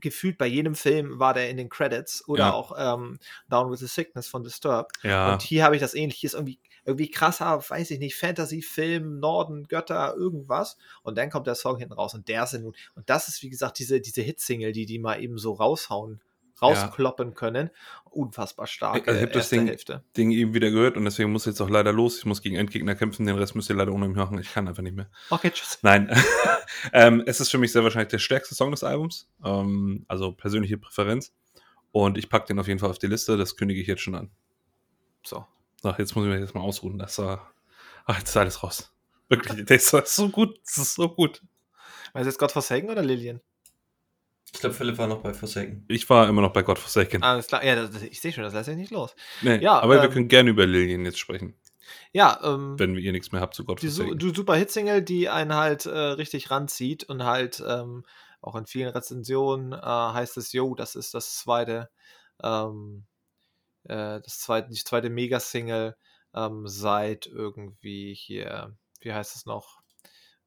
gefühlt bei jedem Film war der in den Credits oder Ja. auch ähm, Down with the Sickness von Disturbed. Ja. Und hier habe ich das ähnlich, hier ist irgendwie irgendwie krasser, weiß ich nicht, Fantasy-Film, Norden, Götter, irgendwas. Und dann kommt der Song hinten raus und der ist nun, und das ist wie gesagt diese, diese Hit-Single, die die mal eben so raushauen, rauskloppen können. Unfassbar stark. Also ich hab das erste Ding- Hälfte. Ding eben wieder gehört und deswegen muss ich jetzt auch leider los. Ich muss gegen Endgegner kämpfen, den Rest müsst ihr leider ohne mich machen. Ich kann einfach nicht mehr. Okay, tschüss. Nein. ähm, es ist für mich sehr wahrscheinlich der stärkste Song des Albums. Ähm, also persönliche Präferenz. Und ich packe den auf jeden Fall auf die Liste. Das kündige ich jetzt schon an. So. So, jetzt muss ich mich jetzt mal ausruhen. Das war. Ach, jetzt ist alles raus. Wirklich, der ist so gut. Das ist so gut. War es jetzt Godforsaken oder Lillian? Ich glaube, Philipp war noch bei Forsaken. Ich war immer noch bei God Forsaken. Alles klar. Ja, das, ich sehe schon, das lässt sich nicht los. nee, ja, aber wir ähm, können gerne über Lillian jetzt sprechen, Ja, ähm, wenn ihr nichts mehr habt zu God die su du super Hitsingle, die einen halt äh, richtig ranzieht und halt ähm, auch in vielen Rezensionen äh, heißt es, yo, das ist das zweite, ähm, äh, das zweite, die zweite Mega-Single ähm, seit irgendwie hier, wie heißt es noch?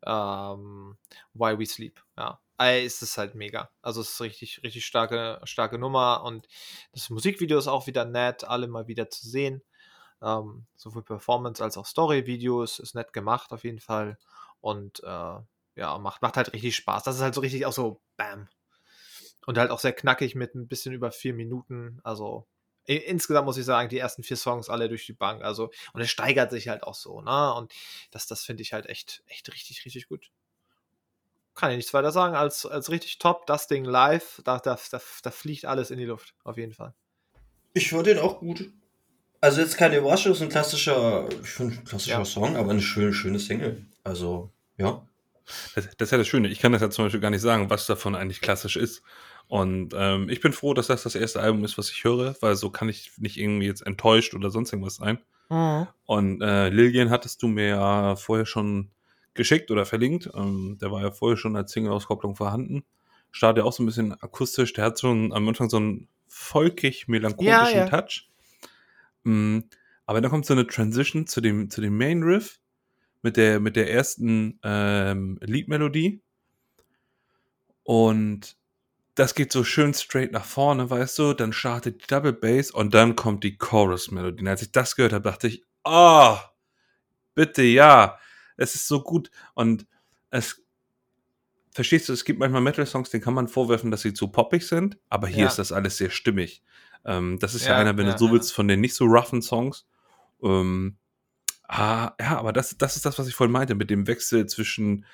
Ähm, Why We Sleep. Ja, es ist halt mega. Also es ist richtig, richtig starke, starke Nummer und das Musikvideo ist auch wieder nett, alle mal wieder zu sehen. Ähm, sowohl Performance als auch Story-Videos ist nett gemacht auf jeden Fall. Und äh, ja, macht, macht halt richtig Spaß. Das ist halt so richtig auch so Bam. Und halt auch sehr knackig mit ein bisschen über vier Minuten. Also insgesamt muss ich sagen, die ersten vier Songs alle durch die Bank. Also, und es steigert sich halt auch so, ne? Und das, das finde ich halt echt, echt richtig, richtig gut. Kann ich nichts weiter sagen als, als richtig top. Das Ding live, da, da, da, da fliegt alles in die Luft, auf jeden Fall. Ich fand den auch gut. Also jetzt keine Überraschung, ist ein klassischer, ich finde, ein klassischer Ja. Song, aber eine schöne, schöne Single. Also, ja. Das, das ist ja das Schöne. Ich kann das ja zum Beispiel gar nicht sagen, was davon eigentlich klassisch ist. Und ähm, ich bin froh, dass das das erste Album ist, was ich höre, weil so kann ich nicht irgendwie jetzt enttäuscht oder sonst irgendwas sein. Und äh, Lillian hattest du mir ja vorher schon geschickt oder verlinkt. Ähm, der war ja vorher schon als Single-Auskopplung vorhanden. Startet ja auch so ein bisschen akustisch. Der hat schon am Anfang so einen folkig-melancholischen Ja, ja. Touch. Mm, aber dann kommt so eine Transition zu dem, zu dem Main-Riff mit der, mit der ersten ähm, Liedmelodie. Und das geht so schön straight nach vorne, weißt du, dann startet die Double Bass und dann kommt die Chorus-Melodie. Und als ich das gehört habe, dachte ich, ah, bitte ja, es ist so gut. Und es, verstehst du, es gibt manchmal Metal-Songs, denen kann man vorwerfen, dass sie zu poppig sind, aber hier Ja. ist das alles sehr stimmig. Ähm, das ist ja, Ja, einer, wenn ja, du so willst, von den nicht so roughen Songs. Ähm, ah, ja, aber das, das ist das, was ich vorhin meinte, mit dem Wechsel zwischen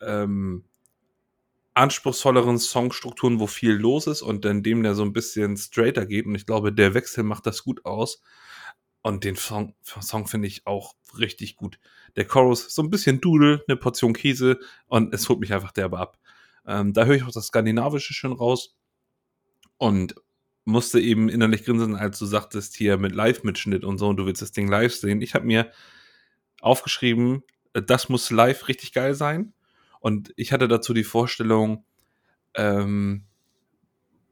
ähm, anspruchsvolleren Songstrukturen, wo viel los ist und dann dem, der so ein bisschen straighter geht. Und ich glaube, der Wechsel macht das gut aus. Und den Song, Song finde ich auch richtig gut. Der Chorus, so ein bisschen Dudel, eine Portion Käse und es holt mich einfach derbe ab. Ähm, da höre ich auch das Skandinavische schön raus und musste eben innerlich grinsen, als du sagtest, hier mit Live-Mitschnitt und so, und du willst das Ding live sehen. Ich habe mir aufgeschrieben, äh, das muss live richtig geil sein. Und ich hatte dazu die Vorstellung, ähm,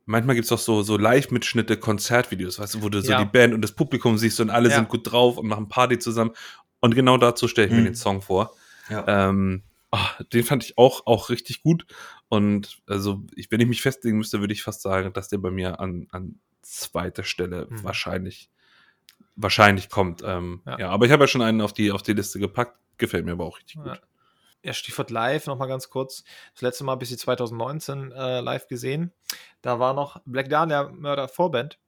manchmal gibt es auch so, so Live-Mitschnitte, Konzertvideos, weißt du, wo du so Ja. die Band und das Publikum siehst und alle Ja. sind gut drauf und machen Party zusammen. Und genau dazu stelle ich mir Mhm. den Song vor. Ja. Ähm, ah, den fand ich auch, auch richtig gut. Und also, ich, wenn ich mich festlegen müsste, würde ich fast sagen, dass der bei mir an, an zweiter Stelle Mhm. wahrscheinlich, wahrscheinlich kommt. Ähm, ja. Ja. aber ich habe ja schon einen auf die, auf die Liste gepackt. Gefällt mir aber auch richtig Ja. gut. Ja, Stichwort live, nochmal ganz kurz. Das letzte Mal bis sie 2019 äh, live gesehen. Da war noch Black Dahlia Murder Vorband.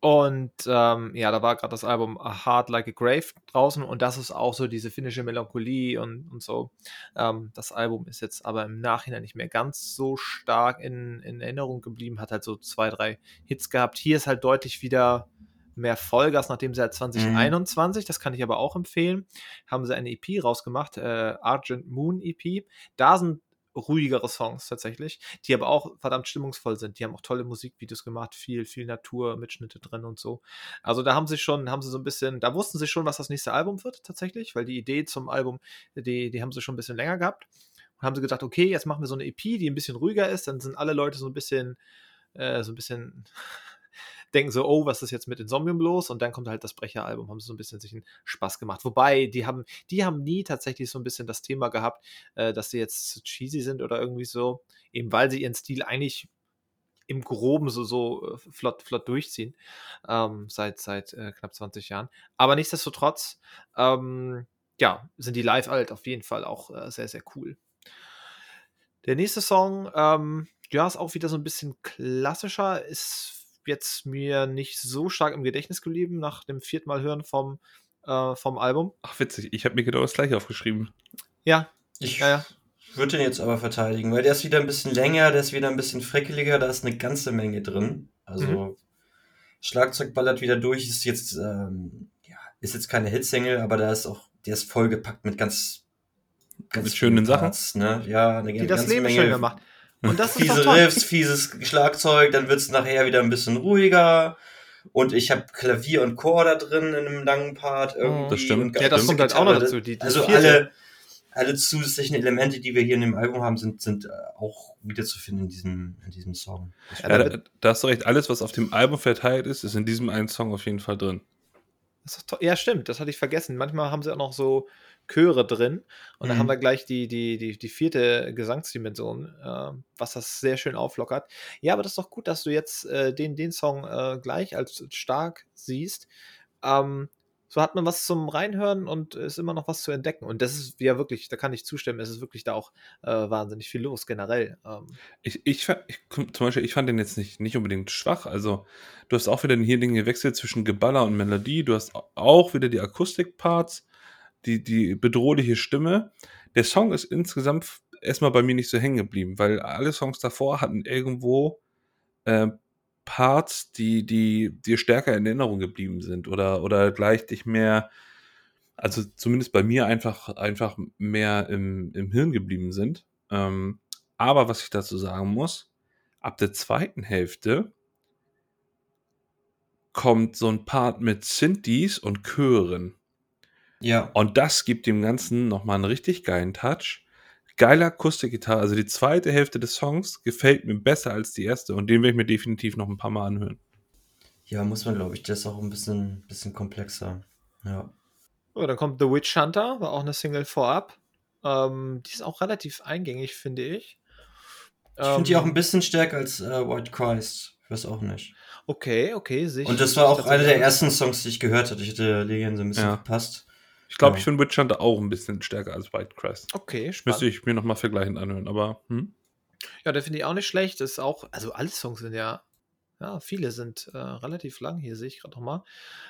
Und ähm, ja, da war gerade das Album A Heart Like a Grave draußen und das ist auch so diese finnische Melancholie und, und so. Ähm, das Album ist jetzt aber im Nachhinein nicht mehr ganz so stark in, in Erinnerung geblieben, hat halt so zwei, drei Hits gehabt. Hier ist halt deutlich wieder mehr Vollgas, nachdem sie seit 2021, das kann ich aber auch empfehlen, haben sie eine EP rausgemacht, äh, Argent Moon EP. Da sind ruhigere Songs tatsächlich, die aber auch verdammt stimmungsvoll sind. Die haben auch tolle Musikvideos gemacht, viel, viel Naturmitschnitte drin und so. Also da haben sie schon, haben sie so ein bisschen, da wussten sie schon, was das nächste Album wird tatsächlich, weil die Idee zum Album, die, die haben sie schon ein bisschen länger gehabt. Und haben sie gedacht, okay, jetzt machen wir so eine EP, die ein bisschen ruhiger ist, dann sind alle Leute so ein bisschen, äh, so ein bisschen denken so, oh, was ist jetzt mit Insomnium los? Und dann kommt halt das Brecher-Album, haben sie so ein bisschen sich einen Spaß gemacht. Wobei, die haben, die haben nie tatsächlich so ein bisschen das Thema gehabt, äh, dass sie jetzt cheesy sind oder irgendwie so, eben weil sie ihren Stil eigentlich im Groben so, so äh, flott, flott durchziehen, ähm, seit, seit äh, knapp 20 Jahren. Aber nichtsdestotrotz, ähm, ja, sind die live alt auf jeden Fall auch äh, sehr, sehr cool. Der nächste Song, ähm, ja, ist auch wieder so ein bisschen klassischer, ist jetzt mir nicht so stark im Gedächtnis geblieben nach dem vierten Mal hören vom, äh, vom Album. Ach, witzig. Ich habe mir genau das gleiche aufgeschrieben. Ja, Ich ja, ja. würde den jetzt aber verteidigen, weil der ist wieder ein bisschen länger, der ist wieder ein bisschen frickeliger, da ist eine ganze Menge drin. Also Mhm. Schlagzeug ballert wieder durch, ist jetzt, ähm, ja, ist jetzt keine Hitsingle, aber da ist auch, der ist vollgepackt mit ganz, ganz Mit schönen vielen Sachen? Parts, ne? Ja, eine die das ganze Leben Menge schöner macht. Und das ist doch fiese toll. Riffs, fieses Schlagzeug, dann wird's nachher wieder ein bisschen ruhiger. Und ich habe Klavier und Chor da drin in einem langen Part irgendwie. Das stimmt. Und Ja, das kommt halt auch noch dazu. Die, die also vierte- alle, alle zusätzlichen Elemente, die wir hier in dem Album haben, sind, sind äh, auch wiederzufinden in diesem, in diesem Song. Ja, da da, hast du recht. Alles, was auf dem Album verteilt ist, ist in diesem einen Song auf jeden Fall drin. Ja, stimmt, das hatte ich vergessen. Manchmal haben sie auch noch so Chöre drin und Mhm. haben wir gleich die, die, die, die vierte Gesangsdimension, äh, was das sehr schön auflockert. Ja, aber das ist doch gut, dass du jetzt äh, den, den Song äh, gleich als stark siehst. Ähm, so hat man was zum Reinhören und ist immer noch was zu entdecken. Und das ist ja wirklich, da kann ich zustimmen, es ist wirklich da auch äh, wahnsinnig viel los generell. Ähm, Ich, ich, ich, zum Beispiel, ich fand den jetzt nicht, nicht unbedingt schwach. Also, du hast auch wieder hier den Gewechsel zwischen Geballer und Melodie. Du hast auch wieder die Akustikparts, die, die bedrohliche Stimme. Der Song ist insgesamt erstmal bei mir nicht so hängen geblieben, weil alle Songs davor hatten irgendwo äh, Parts, die, die dir stärker in Erinnerung geblieben sind oder, oder gleich dich mehr, also zumindest bei mir einfach, einfach mehr im, im Hirn geblieben sind. Ähm, aber was ich dazu sagen muss, ab der zweiten Hälfte kommt so ein Part mit Synthes und Chören. Ja. Und das gibt dem Ganzen nochmal einen richtig geilen Touch. Geile Akustikgitarre, also die zweite Hälfte des Songs gefällt mir besser als die erste und den werde ich mir definitiv noch ein paar Mal anhören. Ja, muss man, glaube ich. Der ist auch ein bisschen, bisschen komplexer. Ja. So, dann kommt The Witch Hunter, war auch eine Single vorab. Ähm, die ist auch relativ eingängig, finde ich. Ich finde die auch ein Ähm, bisschen stärker als äh, White Christ. Ich weiß auch nicht. Okay, okay, sehe ich. Und das war auch einer der ersten Songs, die ich gehört hatte. Ich hatte Legion so ein bisschen Ja. verpasst. Ich glaube, Ja. ich finde Witch Hunter auch ein bisschen stärker als White Christ. Okay, spannend. Müsste ich mir nochmal vergleichend anhören, aber hm? Ja, der finde ich auch nicht schlecht. Ist auch, also alle Songs sind ja, ja, viele sind äh, relativ lang. Hier sehe ich gerade nochmal.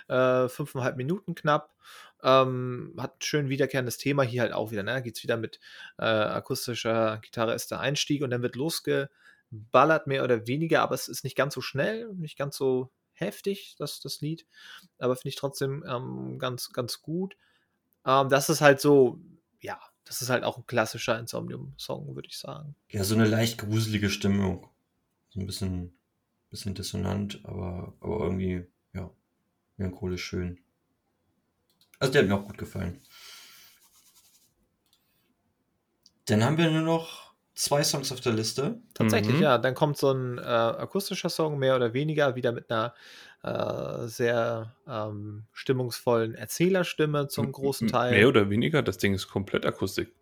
Äh, fünfeinhalb Minuten knapp. Ähm, hat ein schön wiederkehrendes Thema hier halt auch wieder. Ne? Geht es wieder mit äh, akustischer Gitarre ist der Einstieg und dann wird losgeballert, mehr oder weniger, aber es ist nicht ganz so schnell, nicht ganz so heftig, das, das Lied. Aber finde ich trotzdem ähm, ganz, ganz gut. Ähm, das ist halt so, ja, das ist halt auch ein klassischer Insomnium-Song, würde ich sagen. Ja, so eine leicht gruselige Stimmung. So ein bisschen, bisschen dissonant, aber, aber irgendwie, ja, melancholisch schön. Also der hat mir auch gut gefallen. Dann haben wir nur noch zwei Songs auf der Liste. Tatsächlich, Mhm. ja. Dann kommt so ein äh, akustischer Song, mehr oder weniger, wieder mit einer äh, sehr ähm, stimmungsvollen Erzählerstimme zum großen Teil. Mehr oder weniger, das Ding ist komplett Akustik.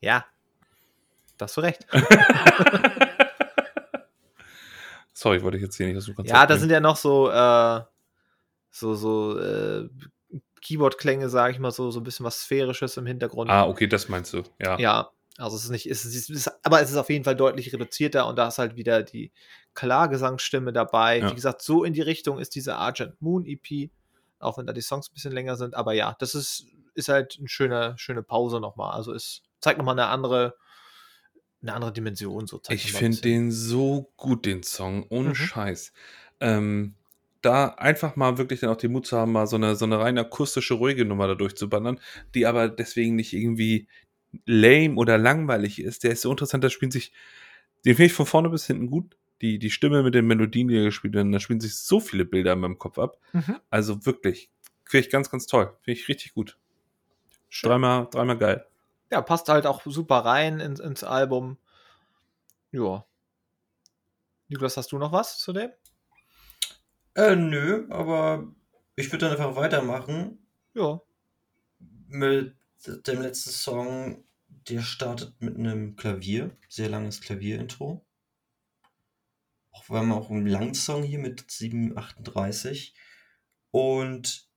Ja. Da hast du recht. Sorry, wollte ich jetzt hier nicht aus dem Konzept Ja, da sind ja noch so, äh, so, so äh, Keyboard-Klänge, sage ich mal, so, so ein bisschen was Sphärisches im Hintergrund. Ah, okay, das meinst du. Ja. Ja, also es ist nicht, es ist, es ist, aber es ist auf jeden Fall deutlich reduzierter und da ist halt wieder die Klargesangsstimme dabei. Ja. Wie gesagt, so in die Richtung ist diese Argent Moon EP, auch wenn da die Songs ein bisschen länger sind. Aber ja, das ist, ist halt eine schöne, schöne Pause nochmal. Also es zeigt nochmal eine andere, eine andere Dimension. So zeigt Ich finde den so gut, den Song. Ohne Mhm. Scheiß. Ähm, da einfach mal wirklich dann auch den Mut zu haben, mal so eine, so eine rein akustische, ruhige Nummer da durchzubandern, die aber deswegen nicht irgendwie lame oder langweilig ist. Der ist so interessant, da spielen sich, den finde ich von vorne bis hinten gut. Die, die Stimme mit den Melodien, die da gespielt werden, da spielen sich so viele Bilder in meinem Kopf ab. Mhm. Also wirklich, finde ich ganz, ganz toll. Finde ich richtig gut. Schön. Dreimal, dreimal geil. Ja, passt halt auch super rein ins, ins Album. Ja. Niklas, hast du noch was zu dem? Äh, nö, aber ich würde dann einfach weitermachen Ja. mit dem letzten Song. Der startet mit einem Klavier, sehr langes Klavierintro. Auch wir haben auch einen langen Song hier mit 7,38. Und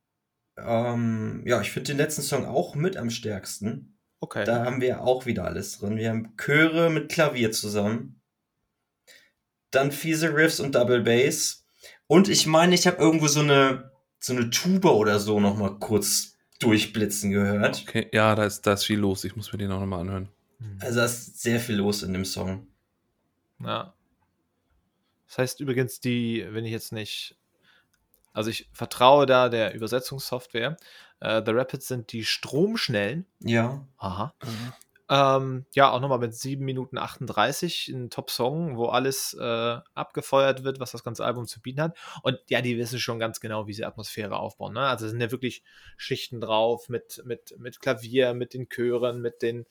ähm, ja, ich finde den letzten Song auch mit am stärksten. Okay. Da haben wir auch wieder alles drin. Wir haben Chöre mit Klavier zusammen. Dann fiese Riffs und Double Bass. Und ich meine, ich habe irgendwo so eine, so eine Tuba oder so noch mal kurz durchblitzen gehört. Okay, ja, da ist, da ist viel los. Ich muss mir den auch nochmal anhören. Hm. Also da ist sehr viel los in dem Song. Ja. Das heißt übrigens, die, wenn ich jetzt nicht. Also ich vertraue da der Übersetzungssoftware. Äh, The Rapids sind die Stromschnellen. Ja. Aha. Ähm, ja, auch nochmal mit 7 Minuten 38, ein Top-Song, wo alles äh, abgefeuert wird, was das ganze Album zu bieten hat. Und ja, die wissen schon ganz genau, wie sie Atmosphäre aufbauen. Ne? Also sind ja wirklich Schichten drauf mit, mit, mit Klavier, mit den Chören, mit den,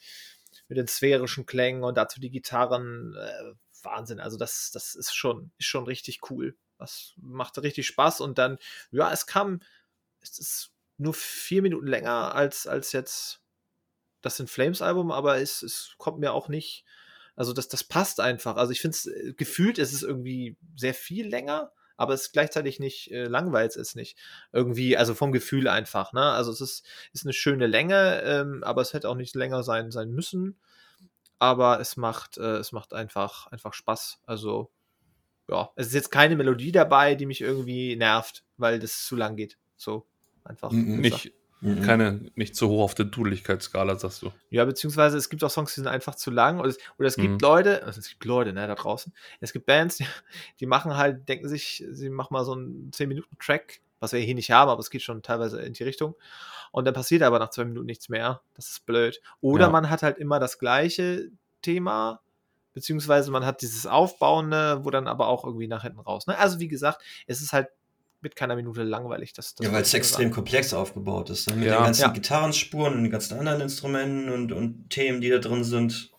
mit den sphärischen Klängen und dazu die Gitarren. Äh, Wahnsinn. Also das, das ist schon, ist schon richtig cool. Das machte richtig Spaß und dann, ja, es kam, es ist nur vier Minuten länger als, als jetzt das In Flames Album, aber es, es kommt mir auch nicht, also das, das passt einfach. Also ich finde es, gefühlt ist es irgendwie sehr viel länger, aber es ist gleichzeitig nicht, äh, langweilt es nicht. Irgendwie, also vom Gefühl einfach, ne? Also es ist, ist eine schöne Länge, ähm, aber es hätte auch nicht länger sein, sein müssen. Aber es macht, äh, es macht einfach, einfach Spaß. Also, ja, es ist jetzt keine Melodie dabei, die mich irgendwie nervt, weil das zu lang geht. So, einfach. Mhm. Nicht, Mhm. keine, nicht zu hoch auf der Dudeligkeitsskala, sagst du. Ja, beziehungsweise es gibt auch Songs, die sind einfach zu lang. Oder es, oder es gibt Mhm. Leute, also es gibt Leute, ne, da draußen. Es gibt Bands, die, die machen halt, denken sich, sie machen mal so einen 10-Minuten-Track, was wir hier nicht haben, aber es geht schon teilweise in die Richtung. Und dann passiert aber nach zwei Minuten nichts mehr. Das ist blöd. Oder Ja. man hat halt immer das gleiche Thema, beziehungsweise man hat dieses Aufbauende, wo dann aber auch irgendwie nach hinten raus. Ne? Also wie gesagt, es ist halt mit keiner Minute langweilig. Das, das Ja, weil es extrem sagen. komplex aufgebaut ist. ne? Mit Ja. den ganzen Ja. Gitarrenspuren und den ganzen anderen Instrumenten und, und Themen, die da drin sind.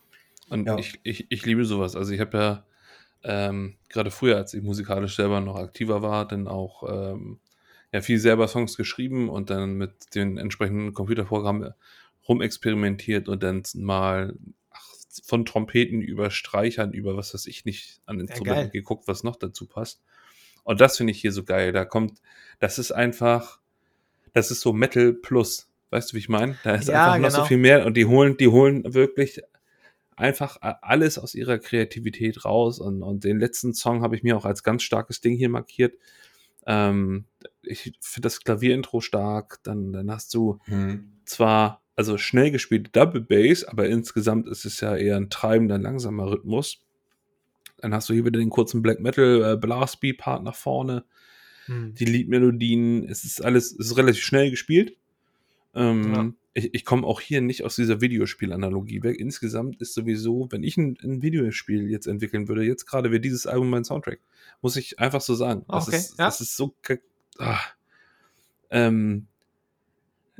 Und Ja. ich, ich, ich liebe sowas. Also ich habe ja ähm, gerade früher, als ich musikalisch selber noch aktiver war, dann auch ähm, ja, viel selber Songs geschrieben und dann mit den entsprechenden Computerprogrammen rumexperimentiert und dann mal ach, von Trompeten über Streichern, über was weiß ich nicht an Instrumenten geil. geguckt, was noch dazu passt. Und das finde ich hier so geil. Da kommt, das ist einfach, das ist so Metal Plus. Weißt du, wie ich meine? Da ist Ja, einfach noch so genau. viel mehr und die holen, die holen wirklich einfach alles aus ihrer Kreativität raus. Und, und den letzten Song habe ich mir auch als ganz starkes Ding hier markiert. Ähm, ich finde das Klavierintro stark. Dann, dann hast du Hm. zwar also schnell gespielte Double Bass, aber insgesamt ist es ja eher ein treibender, langsamer Rhythmus. Dann hast du hier wieder den kurzen Black Metal äh, Blast Beat Part nach vorne, Hm. die Liedmelodien, es ist alles, es ist relativ schnell gespielt. Ähm, ich, ich komme auch hier nicht aus dieser Videospielanalogie weg. Insgesamt ist sowieso, wenn ich ein, ein Videospiel jetzt entwickeln würde, jetzt gerade wäre dieses Album mein Soundtrack. Muss ich einfach so sagen. Das, Okay, ist, ja. das ist so. Ah. Ähm,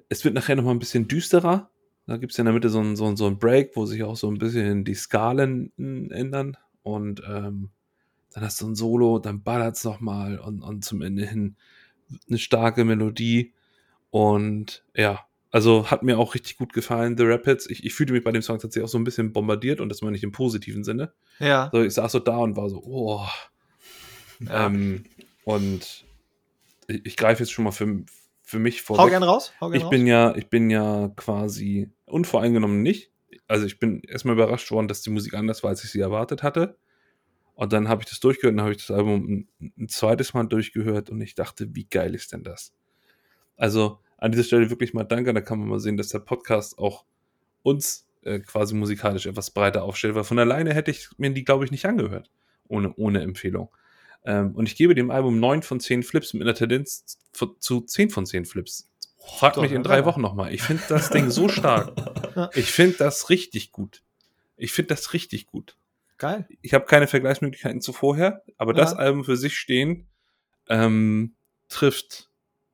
es wird nachher nochmal ein bisschen düsterer. Da gibt es ja in der Mitte so einen so, so einen Break, wo sich auch so ein bisschen die Skalen mm, ändern. Und ähm, dann hast du ein Solo, dann ballert es nochmal und, und zum Ende hin eine starke Melodie. Und ja, also hat mir auch richtig gut gefallen, The Rapids. Ich, ich fühlte mich bei dem Song tatsächlich auch so ein bisschen bombardiert und das meine ich im positiven Sinne. Ja. So, ich saß so da und war so, oh. Ja. Ähm, und ich, ich greife jetzt schon mal für, für mich vor. Hau gern raus. Hau gern Ich raus. bin ja, ich bin ja quasi unvoreingenommen nicht. Also ich bin erstmal überrascht worden, dass die Musik anders war, als ich sie erwartet hatte. Und dann habe ich das durchgehört dann habe ich das Album ein, ein zweites Mal durchgehört und ich dachte, wie geil ist denn das? Also an dieser Stelle wirklich mal danke, da kann man mal sehen, dass der Podcast auch uns äh, quasi musikalisch etwas breiter aufstellt, weil von alleine hätte ich mir die, glaube ich, nicht angehört, ohne, ohne Empfehlung. Ähm, und ich gebe dem Album 9 von 10 Flips mit einer Tendenz zu 10 von 10 Flips. Frag mich in drei Wochen nochmal. Ich finde das Ding so stark. Ich finde das richtig gut. Ich finde das richtig gut. Geil. Ich habe keine Vergleichsmöglichkeiten zu vorher, aber das Ja. Album für sich stehen ähm, trifft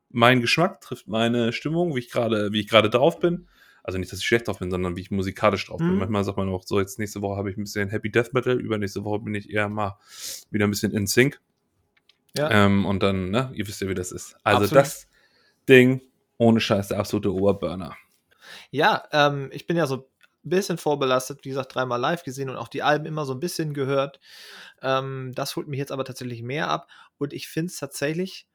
meinen Geschmack, trifft meine Stimmung, wie ich gerade, wie ich gerade drauf bin. Also nicht, dass ich schlecht drauf bin, sondern wie ich musikalisch drauf bin. Mhm. Manchmal sagt man auch so, jetzt nächste Woche habe ich ein bisschen Happy Death Metal, übernächste Woche bin ich eher mal wieder ein bisschen in Sync. Ja. Ähm, und dann, ne, ihr wisst ja, wie das ist. Also Absolut. das Ding, ohne Scheiß, der absolute Oberburner. Ja, ähm, ich bin ja so ein bisschen vorbelastet, wie gesagt, dreimal live gesehen und auch die Alben immer so ein bisschen gehört. Ähm, das holt mich jetzt aber tatsächlich mehr ab und ich finde es tatsächlich,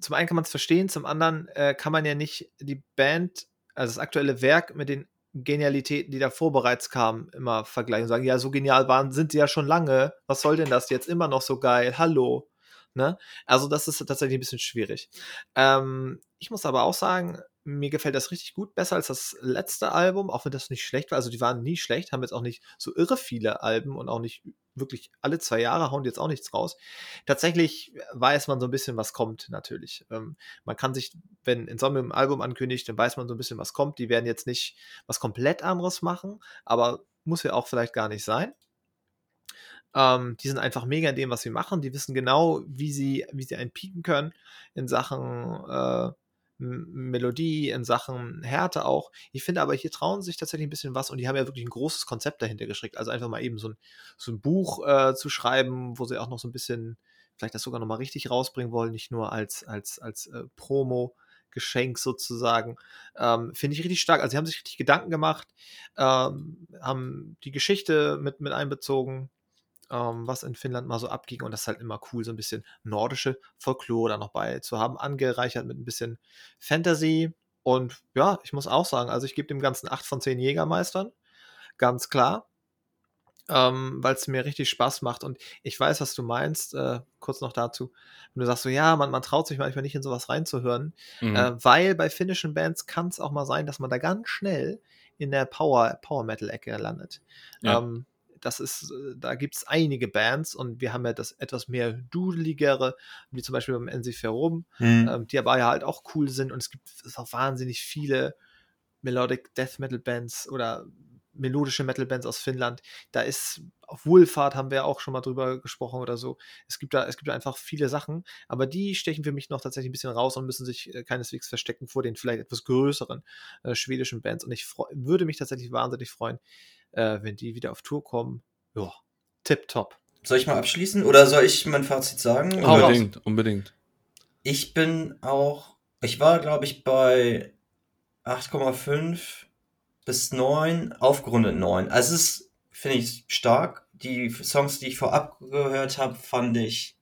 zum einen kann man es verstehen, zum anderen äh, kann man ja nicht die Band, also das aktuelle Werk mit den Genialitäten, die davor bereits kamen, immer vergleichen und sagen, ja, so genial waren, sind sie ja schon lange, was soll denn das jetzt immer noch so geil, hallo. Ne? Also das ist tatsächlich ein bisschen schwierig. Ähm, ich muss aber auch sagen, mir gefällt das richtig gut, besser als das letzte Album, auch wenn das nicht schlecht war. Also die waren nie schlecht, haben jetzt auch nicht so irre viele Alben und auch nicht wirklich alle zwei Jahre hauen die jetzt auch nichts raus. Tatsächlich weiß man so ein bisschen, was kommt, natürlich. Ähm, man kann sich, wenn Insomnia ein Album ankündigt, dann weiß man so ein bisschen, was kommt. Die werden jetzt nicht was komplett anderes machen, aber muss ja auch vielleicht gar nicht sein. Ähm, die sind einfach mega in dem, was sie machen. Die wissen genau, wie sie, wie sie einen pieken können in Sachen äh, Melodie, in Sachen Härte auch. Ich finde aber, hier trauen sich tatsächlich ein bisschen was und die haben ja wirklich ein großes Konzept dahinter gestrickt. Also einfach mal eben so ein, so ein Buch äh, zu schreiben, wo sie auch noch so ein bisschen, vielleicht das sogar nochmal richtig rausbringen wollen, nicht nur als, als, als äh, Promo. Geschenk sozusagen. Ähm, Finde ich richtig stark. Also, sie haben sich richtig Gedanken gemacht, ähm, haben die Geschichte mit, mit einbezogen, ähm, was in Finnland mal so abging. Und das ist halt immer cool, so ein bisschen nordische Folklore da noch bei zu haben, angereichert mit ein bisschen Fantasy. Und ja, ich muss auch sagen, also ich gebe dem Ganzen 8 von 10 Jägermeistern. Ganz klar. Ähm, weil es mir richtig Spaß macht. Und ich weiß, was du meinst. Äh, kurz noch dazu. Wenn du sagst so, ja, man, man traut sich manchmal nicht in sowas reinzuhören. Mhm. Äh, weil bei finnischen Bands kann es auch mal sein, dass man da ganz schnell in der Power, Power Metal-Ecke landet. Ja. Ähm, das ist, äh, da gibt es einige Bands und wir haben ja das etwas mehr dudeligere, wie zum Beispiel beim Ensiferum, Hm. ähm, die aber ja halt auch cool sind und es gibt auch wahnsinnig viele Melodic Death Metal Bands oder melodische Metal Bands aus Finnland. Da ist auf Wohlfahrt haben wir auch schon mal drüber gesprochen oder so. Es gibt da, es gibt da einfach viele Sachen, aber die stechen für mich noch tatsächlich ein bisschen raus und müssen sich äh, keineswegs verstecken vor den vielleicht etwas größeren äh, schwedischen Bands. Und ich würde mich tatsächlich wahnsinnig freuen, äh, wenn die wieder auf Tour kommen. Ja, tipptopp. Soll ich mal abschließen oder soll ich mein Fazit sagen? Hau raus. unbedingt, unbedingt. Ich bin auch, ich war glaube ich bei 8,5 bis 9, aufgerundet 9. Also es ist, finde ich, stark. Die Songs, die ich vorab gehört habe, fand ich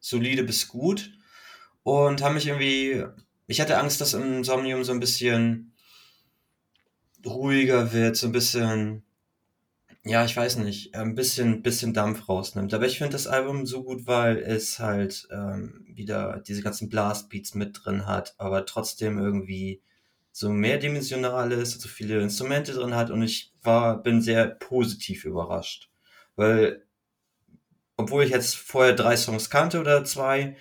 solide bis gut und haben mich irgendwie, ich hatte Angst, dass Insomnium so ein bisschen ruhiger wird, so ein bisschen, ja, ich weiß nicht, ein bisschen, bisschen Dampf rausnimmt. Aber ich finde das Album so gut, weil es halt ähm, wieder diese ganzen Blastbeats mit drin hat, aber trotzdem irgendwie so mehrdimensional ist, so viele Instrumente drin hat und ich war, bin sehr positiv überrascht. Weil, obwohl ich jetzt vorher drei Songs kannte oder zwei,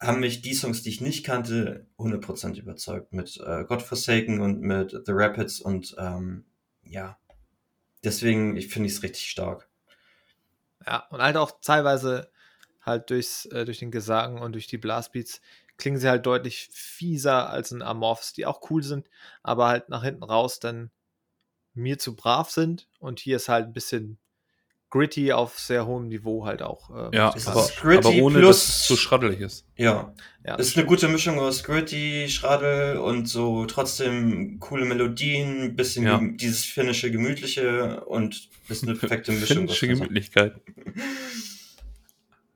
haben mich die Songs, die ich nicht kannte, 100% überzeugt. Mit äh, Godforsaken und mit The Rapids und ähm, ja, deswegen ich finde es richtig stark. Ja, und halt auch teilweise halt durchs, äh, durch den Gesang und durch die Blastbeats klingen sie halt deutlich fieser als ein Amorphs, die auch cool sind, aber halt nach hinten raus dann mir zu brav sind. Und hier ist halt ein bisschen gritty auf sehr hohem Niveau halt auch. Äh, ja, aber, aber, ohne plus, dass es zu schraddelig ist. Ja. ja ist eine gute Mischung aus gritty, Schraddel und so trotzdem coole Melodien, bisschen ja. dieses finnische Gemütliche und ist eine perfekte Mischung. finnische Gemütlichkeit.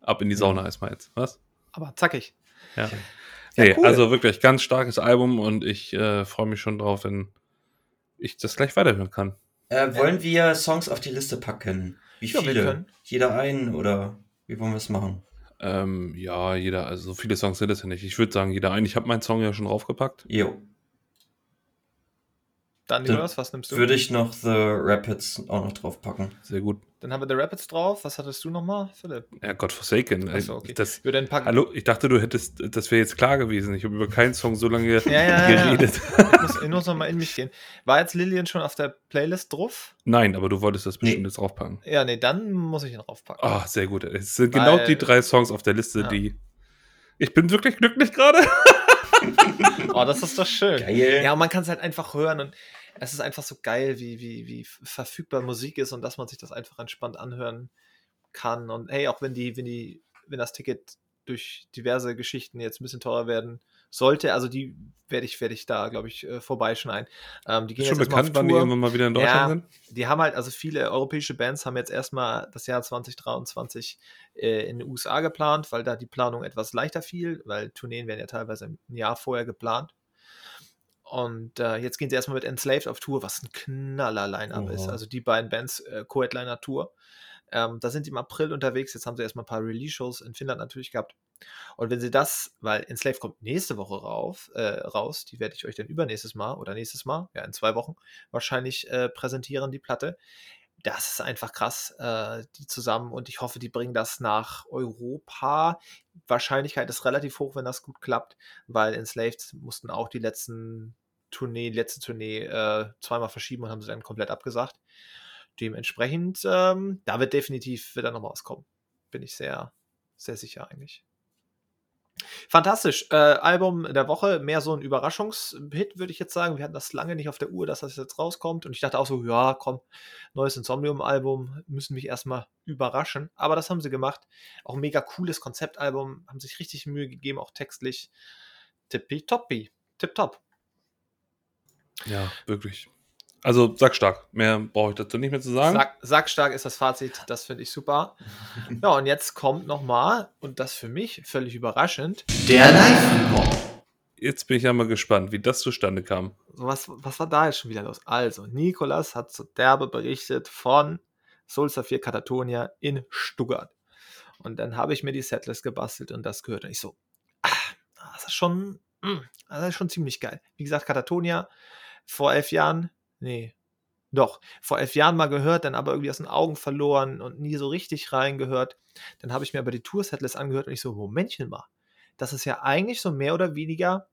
Ab in die Sauna erstmal jetzt, was? Aber zackig. Ja. ja nee, cool. also wirklich ganz starkes Album und ich äh, freue mich schon drauf, wenn ich das gleich weiterhören kann. Äh, wollen wir Songs auf die Liste packen? Wie ja, viele? Jeder einen oder wie wollen wir es machen? Ähm, ja, jeder, also so viele Songs sind es ja nicht. Ich würde sagen, jeder einen. Ich habe meinen Song ja schon draufgepackt. Jo. Dann, Jonas, was nimmst du? Würde ich noch The Rapids auch noch draufpacken. Sehr gut. Dann haben wir The Rapids drauf. Was hattest du nochmal, Philipp? Ja, God Forsaken. Achso, okay. Das, ich würde packen. Hallo, ich dachte, du hättest, das wäre jetzt klar gewesen. Ich habe über keinen Song so lange ja, ja, geredet. Ja, ich muss, ich muss nochmal in mich gehen. War jetzt Lillian schon auf der Playlist drauf? Nein, aber du wolltest das bestimmt nee. jetzt draufpacken. Ja, nee, dann muss ich ihn draufpacken. Ah, oh, sehr gut. Es sind genau Weil, genau die drei Songs auf der Liste, ja. die. Ich bin wirklich glücklich gerade. oh, das ist doch schön. Geil. Ja, und man kann es halt einfach hören und es ist einfach so geil, wie, wie, wie verfügbar Musik ist und dass man sich das einfach entspannt anhören kann. Und hey, auch wenn die, wenn die, wenn das Ticket durch diverse Geschichten jetzt ein bisschen teurer werden sollte, also die werde ich, werde ich da, glaube ich, äh, vorbeischneiden. Ähm, die gehen ist schon bekannt, wann die irgendwann mal wieder in Deutschland ja, sind? Die haben halt, also viele europäische Bands haben jetzt erstmal das Jahr 2023 äh, in den USA geplant, weil da die Planung etwas leichter fiel, weil Tourneen werden ja teilweise ein Jahr vorher geplant. Und äh, jetzt gehen sie erstmal mit Enslaved auf Tour, was ein knaller Line-Up ist. Also die beiden Bands, äh, Co-Headliner Tour. Ähm, da sind sie im April unterwegs. Jetzt haben sie erstmal ein paar Release-Shows in Finnland natürlich gehabt. Und wenn sie das, weil Enslaved kommt nächste Woche rauf, äh, raus, die werde ich euch dann übernächstes Mal oder nächstes Mal, ja, in zwei Wochen wahrscheinlich äh, präsentieren, die Platte. Das ist einfach krass, äh, die zusammen und ich hoffe, die bringen das nach Europa. Wahrscheinlichkeit ist relativ hoch, wenn das gut klappt, weil Enslaved mussten auch die letzten Tournee, letzte Tournee äh, zweimal verschieben und haben sie dann komplett abgesagt. Dementsprechend, ähm, da wird definitiv wieder noch was kommen. Bin ich sehr, sehr sicher eigentlich. Fantastisch. Äh, Album der Woche, mehr so ein Überraschungshit, würde ich jetzt sagen. Wir hatten das lange nicht auf der Uhr, dass das jetzt rauskommt. Und ich dachte auch so, ja, komm, neues Insomnium-Album, müssen mich erstmal überraschen. Aber das haben sie gemacht. Auch ein mega cooles Konzeptalbum, haben sich richtig Mühe gegeben, auch textlich. Tippitoppi. Tipptopp. Ja, wirklich. Also sag stark. Mehr brauche ich dazu nicht mehr zu sagen. Sag, sag stark ist das Fazit. Das finde ich super. ja, und jetzt kommt nochmal, und das für mich völlig überraschend, der Live-Report. Jetzt bin ich ja mal gespannt, wie das zustande kam. Was, was war da jetzt schon wieder los? Also, Nikolas hat so derbe berichtet von Soul Saphir Katatonia in Stuttgart. Und dann habe ich mir die Setlist gebastelt und das gehört. Und ich so, ah, das ist schon, mh, mm, das ist schon ziemlich geil. Wie gesagt, Katatonia vor elf Jahren, nee, doch, vor elf Jahren mal gehört, dann aber irgendwie aus den Augen verloren und nie so richtig reingehört. Dann habe ich mir aber die Tour-Setlist angehört und ich so, Momentchen mal, das ist ja eigentlich so mehr oder weniger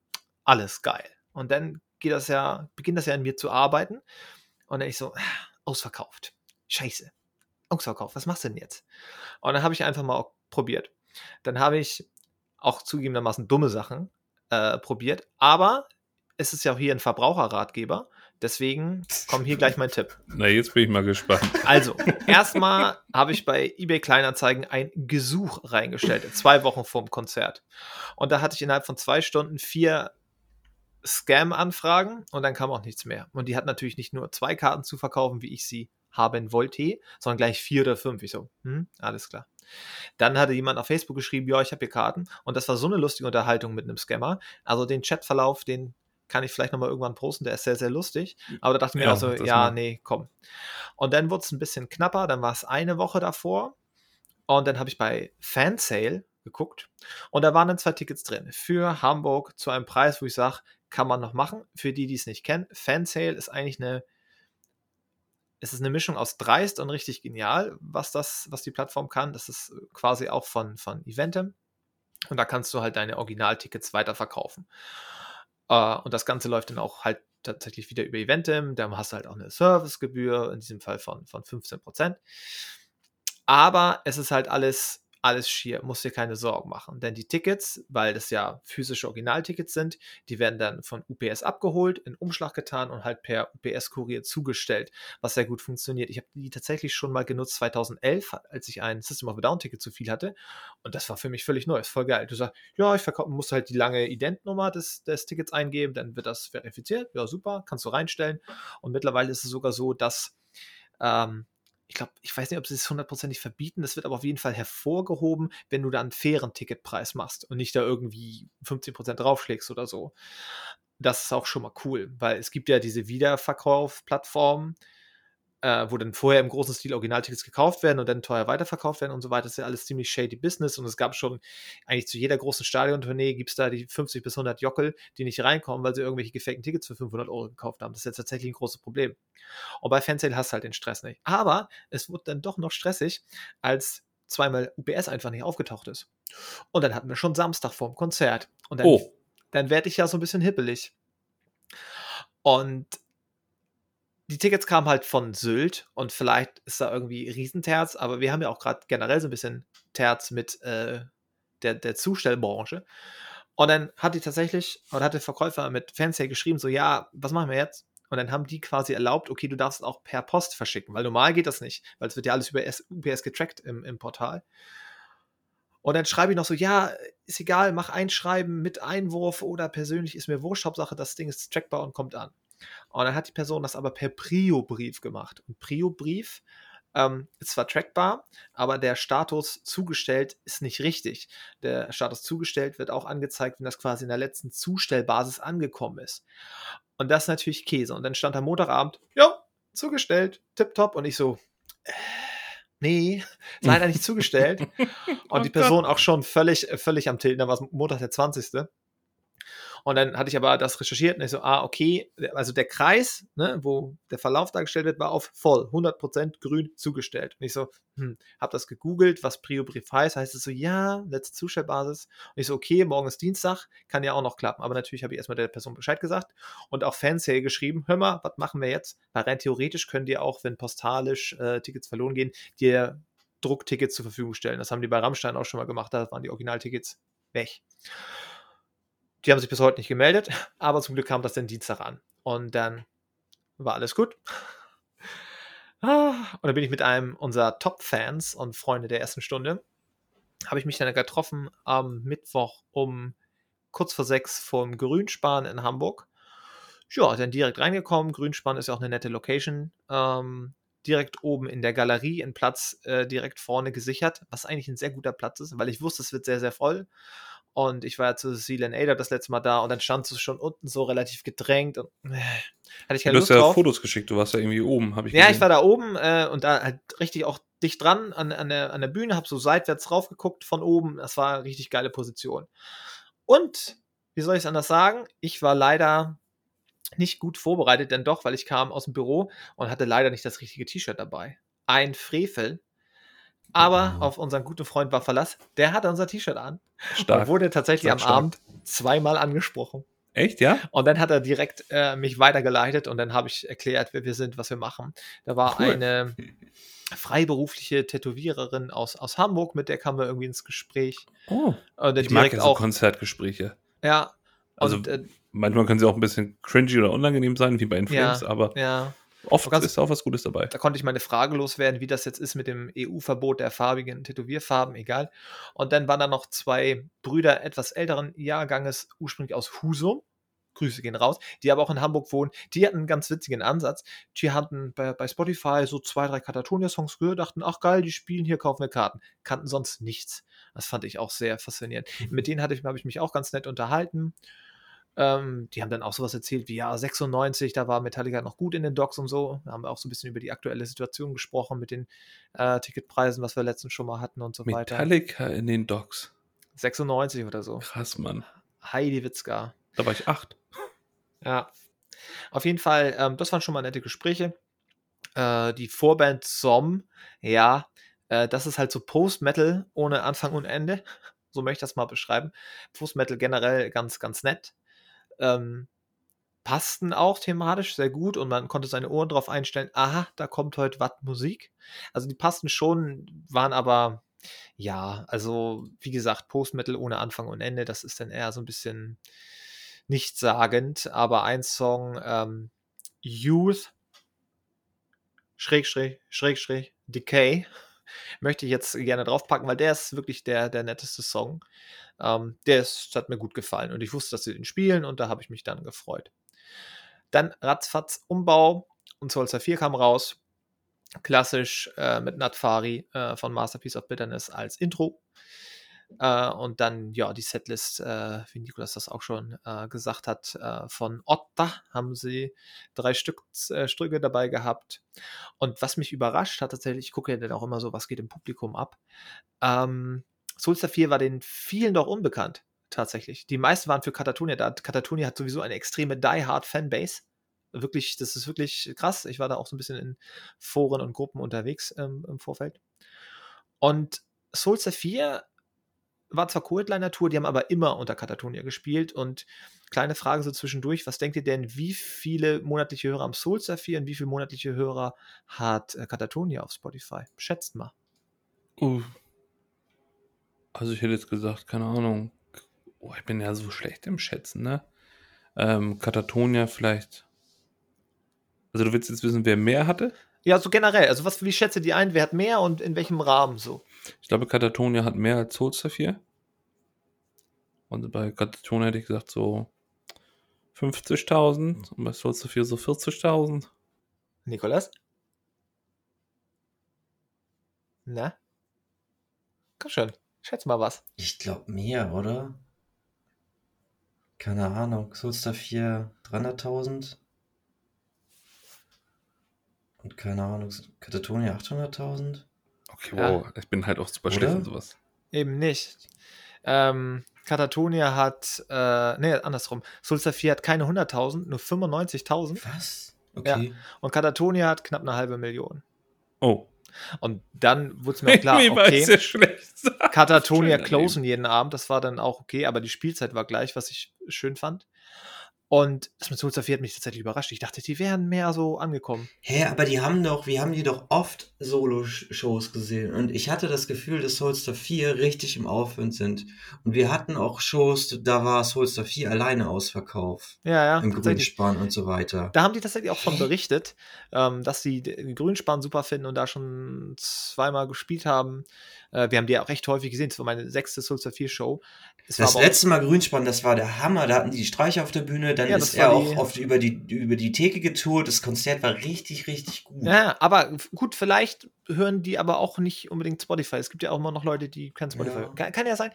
alles geil. Und dann geht das ja, beginnt das ja in mir zu arbeiten. Und dann ich so, ausverkauft. Scheiße. Ausverkauft, was machst du denn jetzt? Und dann habe ich einfach mal probiert. Dann habe ich auch zugegebenermaßen dumme Sachen äh, probiert, aber es ist ja auch hier ein Verbraucherratgeber. Deswegen kommt hier gleich mein Tipp. Na, jetzt bin ich mal gespannt. Also, erstmal habe ich bei eBay Kleinanzeigen ein Gesuch reingestellt, zwei Wochen vorm Konzert. Und da hatte ich innerhalb von zwei Stunden vier Scam-Anfragen und dann kam auch nichts mehr. Und die hat natürlich nicht nur zwei Karten zu verkaufen, wie ich sie haben wollte, sondern gleich vier oder fünf. Ich so, hm, alles klar. Dann hatte jemand auf Facebook geschrieben, ja, ich habe hier Karten. Und das war so eine lustige Unterhaltung mit einem Scammer. Also den Chatverlauf, den kann ich vielleicht nochmal irgendwann posten, der ist sehr, sehr lustig. Aber da dachte ich mir ja, also, ja, mal. nee, komm. Und dann wurde es ein bisschen knapper, dann war es eine Woche davor. Und dann habe ich bei Fansale geguckt und da waren dann zwei Tickets drin für Hamburg zu einem Preis, wo ich sage, kann man noch machen. Für die, die es nicht kennen, Fansale ist eigentlich eine, es ist eine Mischung aus dreist und richtig genial, was das, was die Plattform kann. Das ist quasi auch von, von Eventim Und da kannst du halt deine Originaltickets weiterverkaufen. Äh, und das Ganze läuft dann auch halt tatsächlich wieder über Eventim. Da hast du halt auch eine Servicegebühr, in diesem Fall von, von 15%. Aber es ist halt alles alles schier, musst dir keine Sorgen machen. Denn die Tickets, weil das ja physische Originaltickets sind, die werden dann von UPS abgeholt, in Umschlag getan und halt per UPS-Kurier zugestellt, was sehr gut funktioniert. Ich habe die tatsächlich schon mal genutzt 2011, als ich ein System of a Down-Ticket zu viel hatte. Und das war für mich völlig neu. Ist voll geil. Du sagst, ja, ich musst halt die lange Identnummer des, des Tickets eingeben, dann wird das verifiziert. Ja, super, kannst du reinstellen. Und mittlerweile ist es sogar so, dass ähm, ich glaube, ich weiß nicht, ob sie es hundertprozentig verbieten, das wird aber auf jeden Fall hervorgehoben, wenn du da einen fairen Ticketpreis machst und nicht da irgendwie 15% draufschlägst oder so. Das ist auch schon mal cool, weil es gibt ja diese Wiederverkauf-Plattformen, äh, wo dann vorher im großen Stil Originaltickets gekauft werden und dann teuer weiterverkauft werden und so weiter. Das ist ja alles ziemlich shady Business und es gab schon eigentlich zu jeder großen Stadiontournee gibt es da die 50 bis 100 Jockel, die nicht reinkommen, weil sie irgendwelche gefakten Tickets für 500 Euro gekauft haben. Das ist jetzt tatsächlich ein großes Problem. Und bei Fansale hast du halt den Stress nicht. Aber es wurde dann doch noch stressig, als zweimal UPS einfach nicht aufgetaucht ist. Und dann hatten wir schon Samstag vorm Konzert. Und dann, oh. dann werde ich ja so ein bisschen hippelig. Und die Tickets kamen halt von Sylt und vielleicht ist da irgendwie Riesenterz, aber wir haben ja auch gerade generell so ein bisschen Terz mit äh, der, der Zustellbranche. Und dann hat die tatsächlich, oder hat der Verkäufer mit Fansale geschrieben, so, ja, was machen wir jetzt? Und dann haben die quasi erlaubt, okay, du darfst auch per Post verschicken, weil normal geht das nicht, weil es wird ja alles über UPS getrackt im, im Portal. Und dann schreibe ich noch so, ja, ist egal, mach Einschreiben mit Einwurf oder persönlich ist mir wurscht, Hauptsache das Ding ist trackbar und kommt an. Und dann hat die Person das aber per Prio-Brief gemacht. Und Prio-Brief ähm, ist zwar trackbar, aber der Status zugestellt ist nicht richtig. Der Status zugestellt wird auch angezeigt, wenn das quasi in der letzten Zustellbasis angekommen ist. Und das ist natürlich Käse. Und dann stand am Montagabend, ja, zugestellt, tipptopp. Und ich so, äh, nee, leider nicht zugestellt. Und die oh Person auch schon völlig, völlig am Tilten. Da war es Montag der 20. Und dann hatte ich aber das recherchiert und ich so, ah, okay, also der Kreis, ne, wo der Verlauf dargestellt wird, war auf voll, 100% grün zugestellt. Und ich so, hm, hab das gegoogelt, was Prio-Brief heißt, heißt es so, ja, letzte Zustellbasis. Und ich so, okay, morgen ist Dienstag, kann ja auch noch klappen. Aber natürlich habe ich erstmal der Person Bescheid gesagt und auch Fansale geschrieben, hör mal, was machen wir jetzt? Weil rein theoretisch können die auch, wenn postalisch äh, Tickets verloren gehen, dir Drucktickets zur Verfügung stellen. Das haben die bei Rammstein auch schon mal gemacht, da waren die Originaltickets weg. Die haben sich bis heute nicht gemeldet, aber zum Glück kam das den Dienstag an. Und dann war alles gut. Und dann bin ich mit einem unserer Top-Fans und Freunde der ersten Stunde, habe ich mich dann getroffen am Mittwoch um kurz vor sechs vom Grünspan in Hamburg. Ja, dann direkt reingekommen. Grünspan ist ja auch eine nette Location. Ähm, direkt oben in der Galerie einen Platz äh, direkt vorne gesichert, was eigentlich ein sehr guter Platz ist, weil ich wusste, es wird sehr, sehr voll. Und ich war ja zu Cecilian Ada das letzte Mal da und dann stand sie schon unten so relativ gedrängt und äh, hatte ich keine du Lust hast ja drauf. Fotos geschickt, du warst ja irgendwie oben, habe ich Ja, gesehen. ich war da oben äh, und da halt richtig auch dicht dran an, an, der, an der Bühne, habe so seitwärts drauf geguckt von oben. Das war eine richtig geile Position. Und, wie soll ich es anders sagen, ich war leider nicht gut vorbereitet, denn doch, weil ich kam aus dem Büro und hatte leider nicht das richtige T-Shirt dabei. Ein Frevel. Aber auf unseren guten Freund war Verlass, der hatte unser T-Shirt an stark. und wurde tatsächlich stark, am Abend zweimal angesprochen. Echt, ja? Und dann hat er direkt äh, mich weitergeleitet und dann habe ich erklärt, wer wir sind, was wir machen. Da war cool. eine freiberufliche Tätowiererin aus, aus Hamburg, mit der kamen wir irgendwie ins Gespräch. Oh, ich mag ja so Konzertgespräche. Ja. Also und, äh, manchmal können sie auch ein bisschen cringy oder unangenehm sein, wie bei Inflames, ja, aber ja. Oft kannst, ist auch was Gutes dabei. Da konnte ich meine Frage loswerden, wie das jetzt ist mit dem EU-Verbot der farbigen Tätowierfarben, egal. Und dann waren da noch zwei Brüder etwas älteren Jahrganges, ursprünglich aus Husum. Grüße gehen raus, die aber auch in Hamburg wohnen. Die hatten einen ganz witzigen Ansatz. Die hatten bei, bei Spotify so zwei, drei Katatonia-Songs gehört, dachten, ach geil, die spielen hier, kaufen wir Karten. Kannten sonst nichts. Das fand ich auch sehr faszinierend. Mhm. Mit denen hatte ich, habe ich mich auch ganz nett unterhalten. Ähm, die haben dann auch sowas erzählt wie, ja, 96, da war Metallica noch gut in den Docks und so. Da haben wir auch so ein bisschen über die aktuelle Situation gesprochen mit den äh, Ticketpreisen, was wir letztens schon mal hatten und so Metallica weiter. Metallica in den Docks. 96 oder so. Krass, Mann. Heidi Witzka. Da war ich acht. Ja. Auf jeden Fall, ähm, das waren schon mal nette Gespräche. Äh, die Vorband SOM, ja, äh, das ist halt so Post-Metal ohne Anfang und Ende. So möchte ich das mal beschreiben. Post-Metal generell ganz, ganz nett. Ähm, passten auch thematisch sehr gut und man konnte seine Ohren drauf einstellen, aha, da kommt heute was Musik. Also die passten schon, waren aber, ja, also wie gesagt, Post-Metal ohne Anfang und Ende, das ist dann eher so ein bisschen nichtssagend, aber ein Song, ähm, Youth, Schräg, Schräg, Schräg, Schräg, Decay, möchte ich jetzt gerne draufpacken, weil der ist wirklich der, der netteste Song. Ähm, der ist, hat mir gut gefallen und ich wusste, dass sie den spielen und da habe ich mich dann gefreut. Dann ratzfatz Umbau und Soulstar 4 kam raus. Klassisch äh, mit Natfari äh, von Masterpiece of Bitterness als Intro. Äh, und dann, ja, die Setlist, äh, wie Nikolas das auch schon äh, gesagt hat, äh, von Otta haben sie drei Stück, äh, Stücke dabei gehabt. Und was mich überrascht hat, tatsächlich, ich gucke ja dann auch immer so, was geht im Publikum ab. Ähm, Soulstar 4 war den vielen doch unbekannt, tatsächlich. Die meisten waren für Katatonia da. Katatonia hat sowieso eine extreme Die-Hard-Fanbase. Wirklich, das ist wirklich krass. Ich war da auch so ein bisschen in Foren und Gruppen unterwegs ähm, im Vorfeld. Und Soulstar 4 war zwar Co-Headliner-Tour, die haben aber immer unter Katatonia gespielt. Und kleine Frage so zwischendurch: Was denkt ihr denn, wie viele monatliche Hörer am Soulstar 4 und wie viele monatliche Hörer hat äh, Katatonia auf Spotify? Schätzt mal. Uh. Also ich hätte jetzt gesagt, keine Ahnung. Oh, ich bin ja so schlecht im Schätzen, ne? Ähm, Katatonia vielleicht. Also du willst jetzt wissen, wer mehr hatte? Ja, so generell. Also was, wie schätze die ein? Wer hat mehr und in welchem Rahmen so? Ich glaube, Katatonia hat mehr als Soulstar 4. Und bei Katatonia hätte ich gesagt so 50.000 und bei Soulstar 4 so 40.000. Nikolas? Na? Komm schon, schätz mal was. Ich glaube mehr, oder? Keine Ahnung. Soulstar 4 300.000. Und keine Ahnung, Katatonia 800.000? Okay, Ja. wow. Ich bin halt auch super schlecht in sowas. Eben nicht. Ähm, Katatonia hat, äh, nee, andersrum. Sulzer 4 hat keine 100.000, nur 95.000. Was? Okay. Und Katatonia hat knapp eine halbe Million. Oh. Und dann wurde es mir auch klar, okay, schlecht. Katatonia Schön closen jeden Abend, das war dann auch okay, aber die Spielzeit war gleich, was ich schön fand. Und das mit Sulzer 4 hat mich tatsächlich überrascht. Ich dachte, die wären mehr so angekommen. Hä, aber die haben doch, wir haben die doch oft Solo-Shows gesehen. Und ich hatte das Gefühl, dass Soulstar 4 richtig im Aufwind sind. Und wir hatten auch Shows, da war Soulstar 4 alleine ausverkauft. Ja, ja, Im. Grünspan und so weiter. Da haben die tatsächlich auch von berichtet, ähm, dass sie den Grünspan super finden und da schon zweimal gespielt haben. Äh, wir haben die auch recht häufig gesehen. Das war meine sechste Sulzer 4 Show. Es Das letzte Mal Grünspan, das war der Hammer. Da hatten die die Streicher auf der Bühne, dann Ja, ist er auch die- oft über die, über die Theke getourt. Das Konzert war richtig, richtig gut. Ja, aber gut, vielleicht hören die aber auch nicht unbedingt Spotify. Es gibt ja auch immer noch Leute, die kennen Spotify. Ja. Kann, kann ja sein.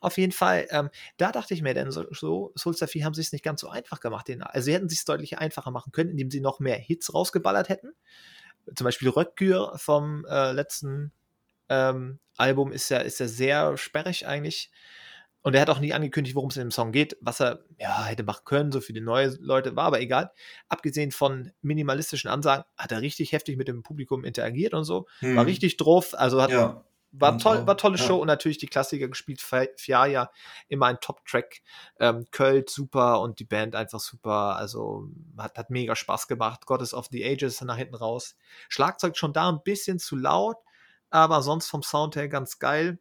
Auf jeden Fall, ähm, da dachte ich mir, denn so, so Soulstar 4 haben sie es nicht ganz so einfach gemacht. Den, also sie hätten es sich deutlich einfacher machen können, indem sie noch mehr Hits rausgeballert hätten. Zum Beispiel Röckgür vom äh, letzten ähm, Album ist ja, ist ja sehr sperrig eigentlich. Und er hat auch nie angekündigt, worum es in dem Song geht, was er ja hätte machen können, so für die neuen Leute, war aber egal. Abgesehen von minimalistischen Ansagen, hat er richtig heftig mit dem Publikum interagiert und so. Hm. War richtig drauf, also hat, Ja. war toll, war tolle ja. Show und natürlich die Klassiker gespielt. Fi- Fiaja, immer ein Top-Track. Ähm, Költ super und die Band einfach super. Also hat, hat mega Spaß gemacht. Goddess of the Ages nach hinten raus. Schlagzeug schon da ein bisschen zu laut, aber sonst vom Sound her ganz geil.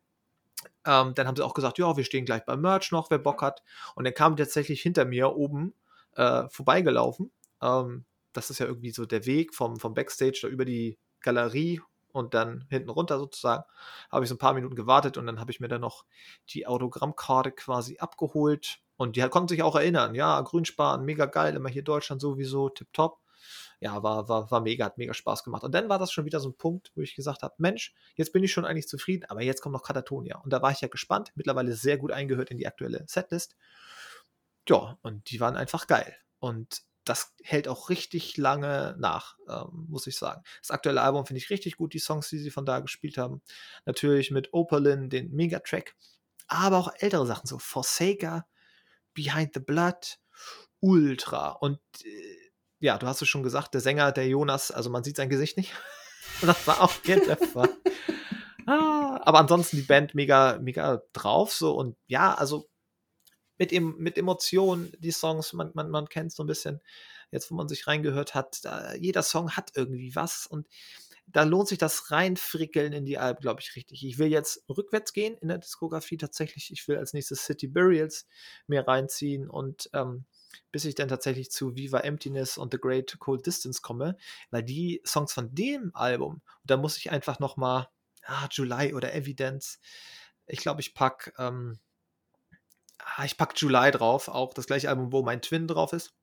Ähm, dann haben sie auch gesagt, ja, wir stehen gleich beim Merch noch, wer Bock hat. Und dann kam tatsächlich hinter mir oben äh, vorbeigelaufen. Ähm, das ist ja irgendwie so der Weg vom, vom Backstage da über die Galerie und dann hinten runter sozusagen. Habe ich so ein paar Minuten gewartet und dann habe ich mir dann noch die Autogrammkarte quasi abgeholt. Und die konnten sich auch erinnern, ja, Grünspan, mega geil, immer hier Deutschland sowieso, tipptopp. Ja, war, war, war mega, hat mega Spaß gemacht. Und dann war das schon wieder so ein Punkt, wo ich gesagt habe, Mensch, jetzt bin ich schon eigentlich zufrieden, aber jetzt kommt noch Katatonia. Und da war ich ja gespannt, mittlerweile sehr gut eingehört in die aktuelle Setlist. Ja, und die waren einfach geil. Und das hält auch richtig lange nach, ähm, muss ich sagen. Das aktuelle Album finde ich richtig gut, die Songs, die sie von da gespielt haben. Natürlich mit Opalin, den Megatrack, aber auch ältere Sachen, so Forsaker, Behind the Blood, Ultra. Und äh, ja, du hast es schon gesagt, der Sänger, der Jonas, also man sieht sein Gesicht nicht. das war auch jeden Fall. Ah, aber ansonsten die Band mega, mega drauf, so und ja, also mit, em mit Emotionen, die Songs, man, man, man kennt so ein bisschen, jetzt wo man sich reingehört hat, da, jeder Song hat irgendwie was und da lohnt sich das reinfrickeln in die Alben, glaube ich, richtig. Ich will jetzt rückwärts gehen in der Diskografie tatsächlich. Ich will als nächstes City Burials mehr reinziehen und ähm, bis ich dann tatsächlich zu Viva Emptiness und The Great Cold Distance komme, weil die Songs von dem Album, da muss ich einfach noch mal ah, July oder Evidence. Ich glaube, ich pack ähm, ah, ich pack July drauf, auch das gleiche Album, wo mein Twin drauf ist.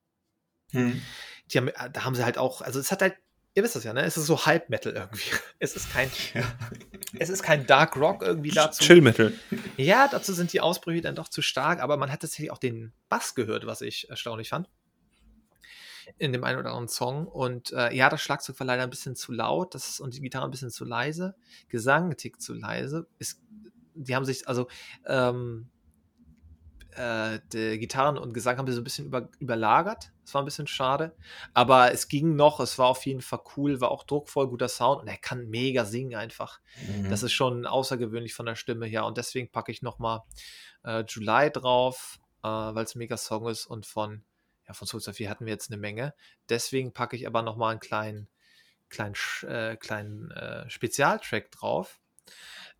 Hm. Die haben, äh, da haben sie halt auch, also es hat halt ihr wisst das ja, ne? Es ist so Halbmetal irgendwie. Es ist kein, ja. es ist kein Dark Rock irgendwie dazu. Chill Metal. Ja, dazu sind die Ausbrüche dann doch zu stark, aber man hat tatsächlich auch den Bass gehört, was ich erstaunlich fand. In dem einen oder anderen Song. Und äh, ja, das Schlagzeug war leider ein bisschen zu laut das, und die Gitarre ein bisschen zu leise. Gesang ein Tick zu leise. Ist, die haben sich, also, ähm, äh, die Gitarren und Gesang haben sie so ein bisschen über, überlagert. Das war ein bisschen schade. Aber es ging noch, es war auf jeden Fall cool, war auch druckvoll, guter Sound und er kann mega singen einfach. Mhm. Das ist schon außergewöhnlich von der Stimme her und deswegen packe ich nochmal äh, July drauf, äh, weil es ein mega Song ist und von, ja, von Soul 4 hatten wir jetzt eine Menge. Deswegen packe ich aber nochmal einen kleinen, kleinen, äh, kleinen äh, Spezialtrack drauf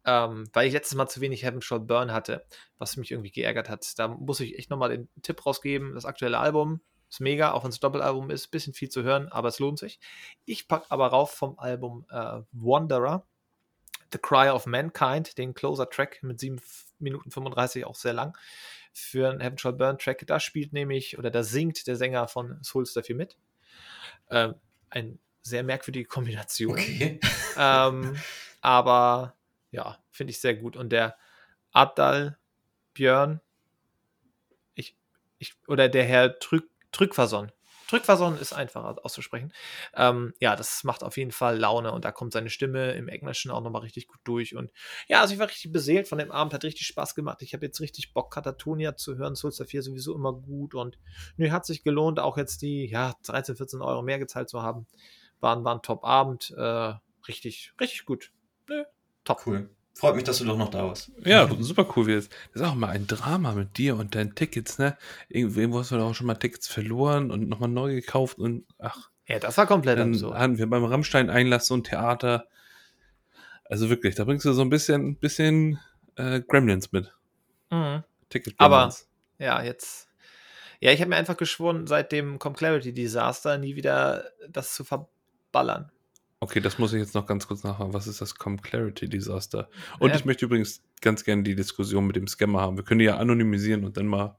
ähm, weil ich letztes Mal zu wenig Heaven Shall Burn hatte, was mich irgendwie geärgert hat. Da muss ich echt nochmal den Tipp rausgeben. Das aktuelle Album ist mega, auch wenn es Doppelalbum ist, bisschen viel zu hören, aber es lohnt sich. Ich packe aber rauf vom Album äh, Wanderer, The Cry of Mankind, den Closer-Track mit 7 Minuten 35, auch sehr lang, für einen Heaven Shall Burn-Track. Da spielt nämlich, oder da singt der Sänger von Souls dafür mit. Ähm, ein sehr merkwürdige Kombination. Okay. Ähm, aber ja, finde ich sehr gut. Und der Abdal Björn, ich, ich, oder der Herr Trück. Trückverson ist einfacher auszusprechen. Ähm, ja, das macht auf jeden Fall Laune und da kommt seine Stimme im Englischen auch nochmal richtig gut durch. Und ja, also ich war richtig beseelt von dem Abend, hat richtig Spaß gemacht. Ich habe jetzt richtig Bock, Katatonia zu hören. Soulstar 4 sowieso immer gut und nö, hat sich gelohnt, auch jetzt die ja, 13, 14 Euro mehr gezahlt zu haben. War, war ein Top-Abend. Äh, richtig, richtig gut. Nö, top. Cool. Freut mich, dass du doch noch da warst. Ja, super cool. Wie das ist auch mal ein Drama mit dir und deinen Tickets, ne? Irgendwo hast du doch auch schon mal Tickets verloren und nochmal neu gekauft und ach. Ja, das war komplett dann absurd. hatten wir beim Rammstein-Einlass so ein Theater. Also wirklich, da bringst du so ein bisschen, bisschen äh, Gremlins mit. Mhm. Ticket Aber, ja, jetzt. Ja, ich habe mir einfach geschworen, seit dem Clarity Disaster nie wieder das zu verballern. Okay, das muss ich jetzt noch ganz kurz nachfragen. Was ist das Clarity Disaster? Und ja. ich möchte übrigens ganz gerne die Diskussion mit dem Scammer haben. Wir können die ja anonymisieren und dann mal.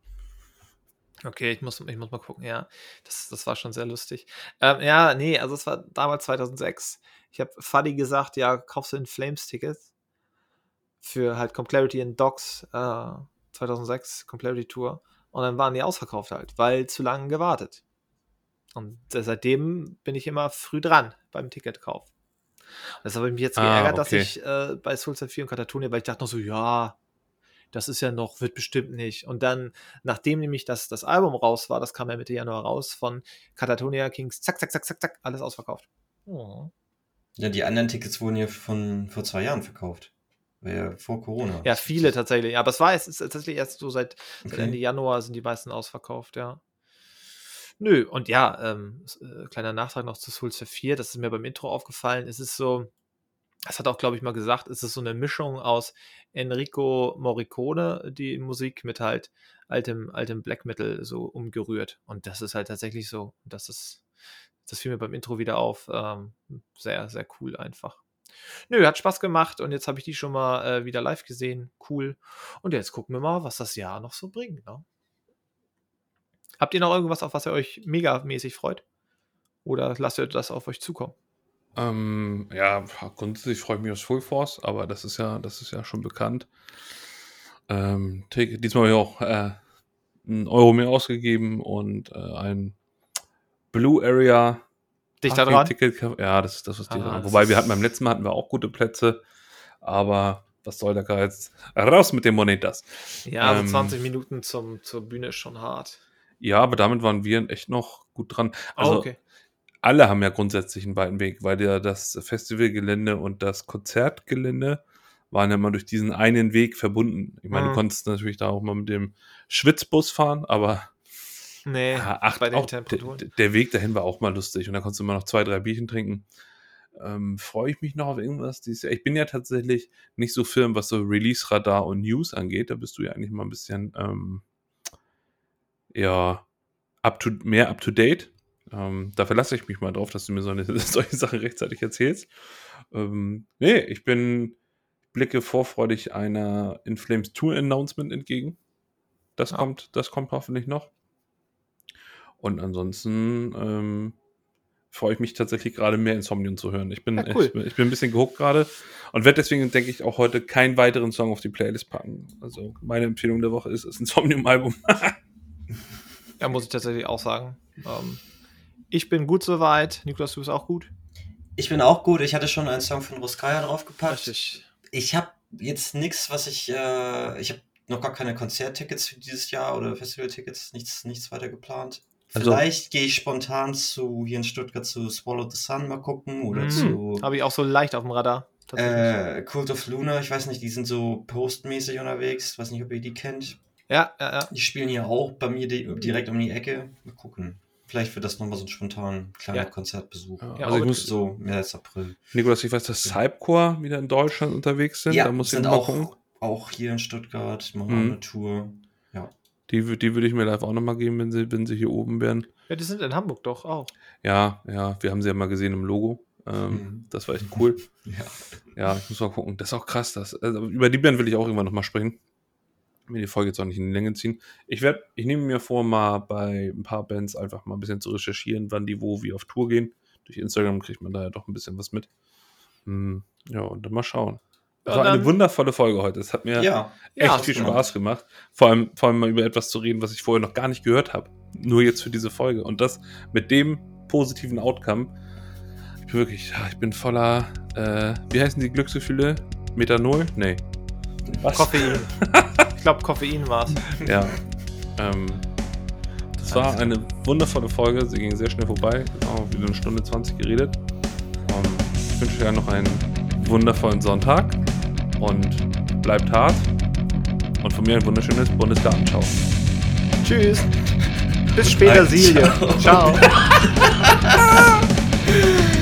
Okay, ich muss, ich muss mal gucken, ja. Das, das war schon sehr lustig. Ähm, ja, nee, also es war damals 2006. Ich habe Fuddy gesagt, ja, kaufst du ein Flames-Ticket für halt Clarity in Docs äh, 2006, Clarity Tour. Und dann waren die ausverkauft halt, weil zu lange gewartet. Und seitdem bin ich immer früh dran beim Ticketkauf. Das habe ich mich jetzt ah, geärgert, okay. dass ich äh, bei Soulside 4 und Katatonia, weil ich dachte noch so, ja, das ist ja noch, wird bestimmt nicht. Und dann, nachdem nämlich das, das Album raus war, das kam ja Mitte Januar raus, von Katatonia Kings, zack, zack, zack, zack, zack, alles ausverkauft. Oh. Ja, die anderen Tickets wurden ja von vor zwei Jahren verkauft. Ja vor Corona. Ja, viele tatsächlich. Aber es war es ist tatsächlich erst so seit, seit Ende Januar sind die meisten ausverkauft, ja. Nö, und ja, ähm, äh, kleiner Nachtrag noch zu Souls 4, das ist mir beim Intro aufgefallen. Es ist so, das hat auch, glaube ich, mal gesagt, es ist so eine Mischung aus Enrico Morricone, die Musik mit halt altem, altem Black Metal so umgerührt. Und das ist halt tatsächlich so. Das ist, das fiel mir beim Intro wieder auf. Ähm, sehr, sehr cool einfach. Nö, hat Spaß gemacht und jetzt habe ich die schon mal äh, wieder live gesehen. Cool. Und jetzt gucken wir mal, was das Jahr noch so bringt. Ne? Habt ihr noch irgendwas, auf was ihr euch megamäßig freut? Oder lasst ihr das auf euch zukommen? Ähm, ja, grundsätzlich freue ich mich aus Full Force, aber das ist ja, das ist ja schon bekannt. Ähm, diesmal habe ich auch äh, einen Euro mehr ausgegeben und äh, ein Blue Area Dich da dran? Ticket. Ja, das ist das, was die ah, Wobei wir hatten beim letzten Mal hatten wir auch gute Plätze, aber was soll der Geiz? Raus mit den Monetas. Ja, also ähm, 20 Minuten zum, zur Bühne ist schon hart. Ja, aber damit waren wir echt noch gut dran. Ah, also, oh, okay. alle haben ja grundsätzlich einen weiten Weg, weil ja das Festivalgelände und das Konzertgelände waren ja immer durch diesen einen Weg verbunden. Ich meine, Mhm. du konntest natürlich da auch mal mit dem Schwitzbus fahren, aber Nee, ja, ach, bei den auch der, Temperaturen. der Weg dahin war auch mal lustig und da konntest du immer noch zwei, drei Bierchen trinken. Ähm, Freue ich mich noch auf irgendwas dieses Jahr. Ich bin ja tatsächlich nicht so firm, was so Release-Radar und News angeht. Da bist du ja eigentlich mal ein bisschen ähm, ja, up to, mehr up to date. Ähm, da verlasse ich mich mal drauf, dass du mir so eine, solche Sachen rechtzeitig erzählst. Ähm, nee, ich bin, blicke vorfreudig einer In Flames Tour Announcement entgegen. Das Ja. kommt, das kommt hoffentlich noch. Und ansonsten ähm, freue ich mich tatsächlich gerade mehr Insomnium zu hören. Ich bin, Ja, cool. ich, bin ich bin ein bisschen gehuckt gerade und werde deswegen, denke ich, auch heute keinen weiteren Song auf die Playlist packen. Also meine Empfehlung der Woche ist das Insomnium-Album. Ja, muss ich tatsächlich auch sagen. Ähm, ich bin gut soweit. Niklas, du bist auch gut? Ich bin auch gut. Ich hatte schon einen Song von Roskaya draufgepackt. Richtig. Ich habe jetzt nichts, was ich. Äh, ich habe noch gar keine Konzerttickets für dieses Jahr oder Festivaltickets, nichts, nichts weiter geplant. Also- Vielleicht gehe ich spontan zu hier in Stuttgart zu Swallow the Sun mal gucken oder Mhm. zu Habe ich auch so leicht auf dem Radar. tatsächlich. äh, Cult of Luna. Ich weiß nicht, die sind so postmäßig unterwegs. Weiß nicht, ob ihr die kennt. Ja, ja, ja. Die spielen hier auch bei mir di direkt um die Ecke. Mal gucken. Vielleicht wird das nochmal so ein spontan kleiner Ja. Konzertbesuch. Ja, Ja, also ich muss, So, März, April. Nikolas, ich weiß, dass Cypcore wieder in Deutschland unterwegs sind. Ja, da muss ich sind noch mal gucken. auch, auch hier in Stuttgart, machen Mhm. eine Tour. Die, wü- die würde ich mir live auch nochmal geben, wenn sie, wenn sie hier oben wären. Ja, die sind in Hamburg doch auch. Ja, ja, wir haben sie ja mal gesehen im Logo. Ähm, Mhm. Das war echt cool. Ja. Ja, ich muss mal gucken. Das ist auch krass. Das, also über die Band will ich auch irgendwann nochmal sprechen. Mir die Folge jetzt auch nicht in die Länge ziehen. Ich werde, ich nehme mir vor, mal bei ein paar Bands einfach mal ein bisschen zu recherchieren, wann die wo wie auf Tour gehen. Durch Instagram kriegt man da ja doch ein bisschen was mit. Hm, ja, und dann mal schauen. Das Ja, war eine wundervolle Folge heute. Es hat mir ja. echt Ja, viel. Spaß gemacht. Vor allem, vor allem mal über etwas zu reden, was ich vorher noch gar nicht gehört habe. Nur jetzt für diese Folge. Und das mit dem positiven Outcome. Ich bin wirklich, ich bin voller, äh, wie heißen die Glücksgefühle? Methanol? Nee. Was? Koffein. ich glaube, Koffein war es. Ja. Ähm, das war eine wundervolle Folge. Sie ging sehr schnell vorbei. Auch wieder eine Stunde 20 geredet. Ähm, ich wünsche euch noch einen wundervollen Sonntag und bleibt hart. Und von mir ein wunderschönes Bundesgartenschau. Tschüss. Bis später, Ciao. Silje. Ciao.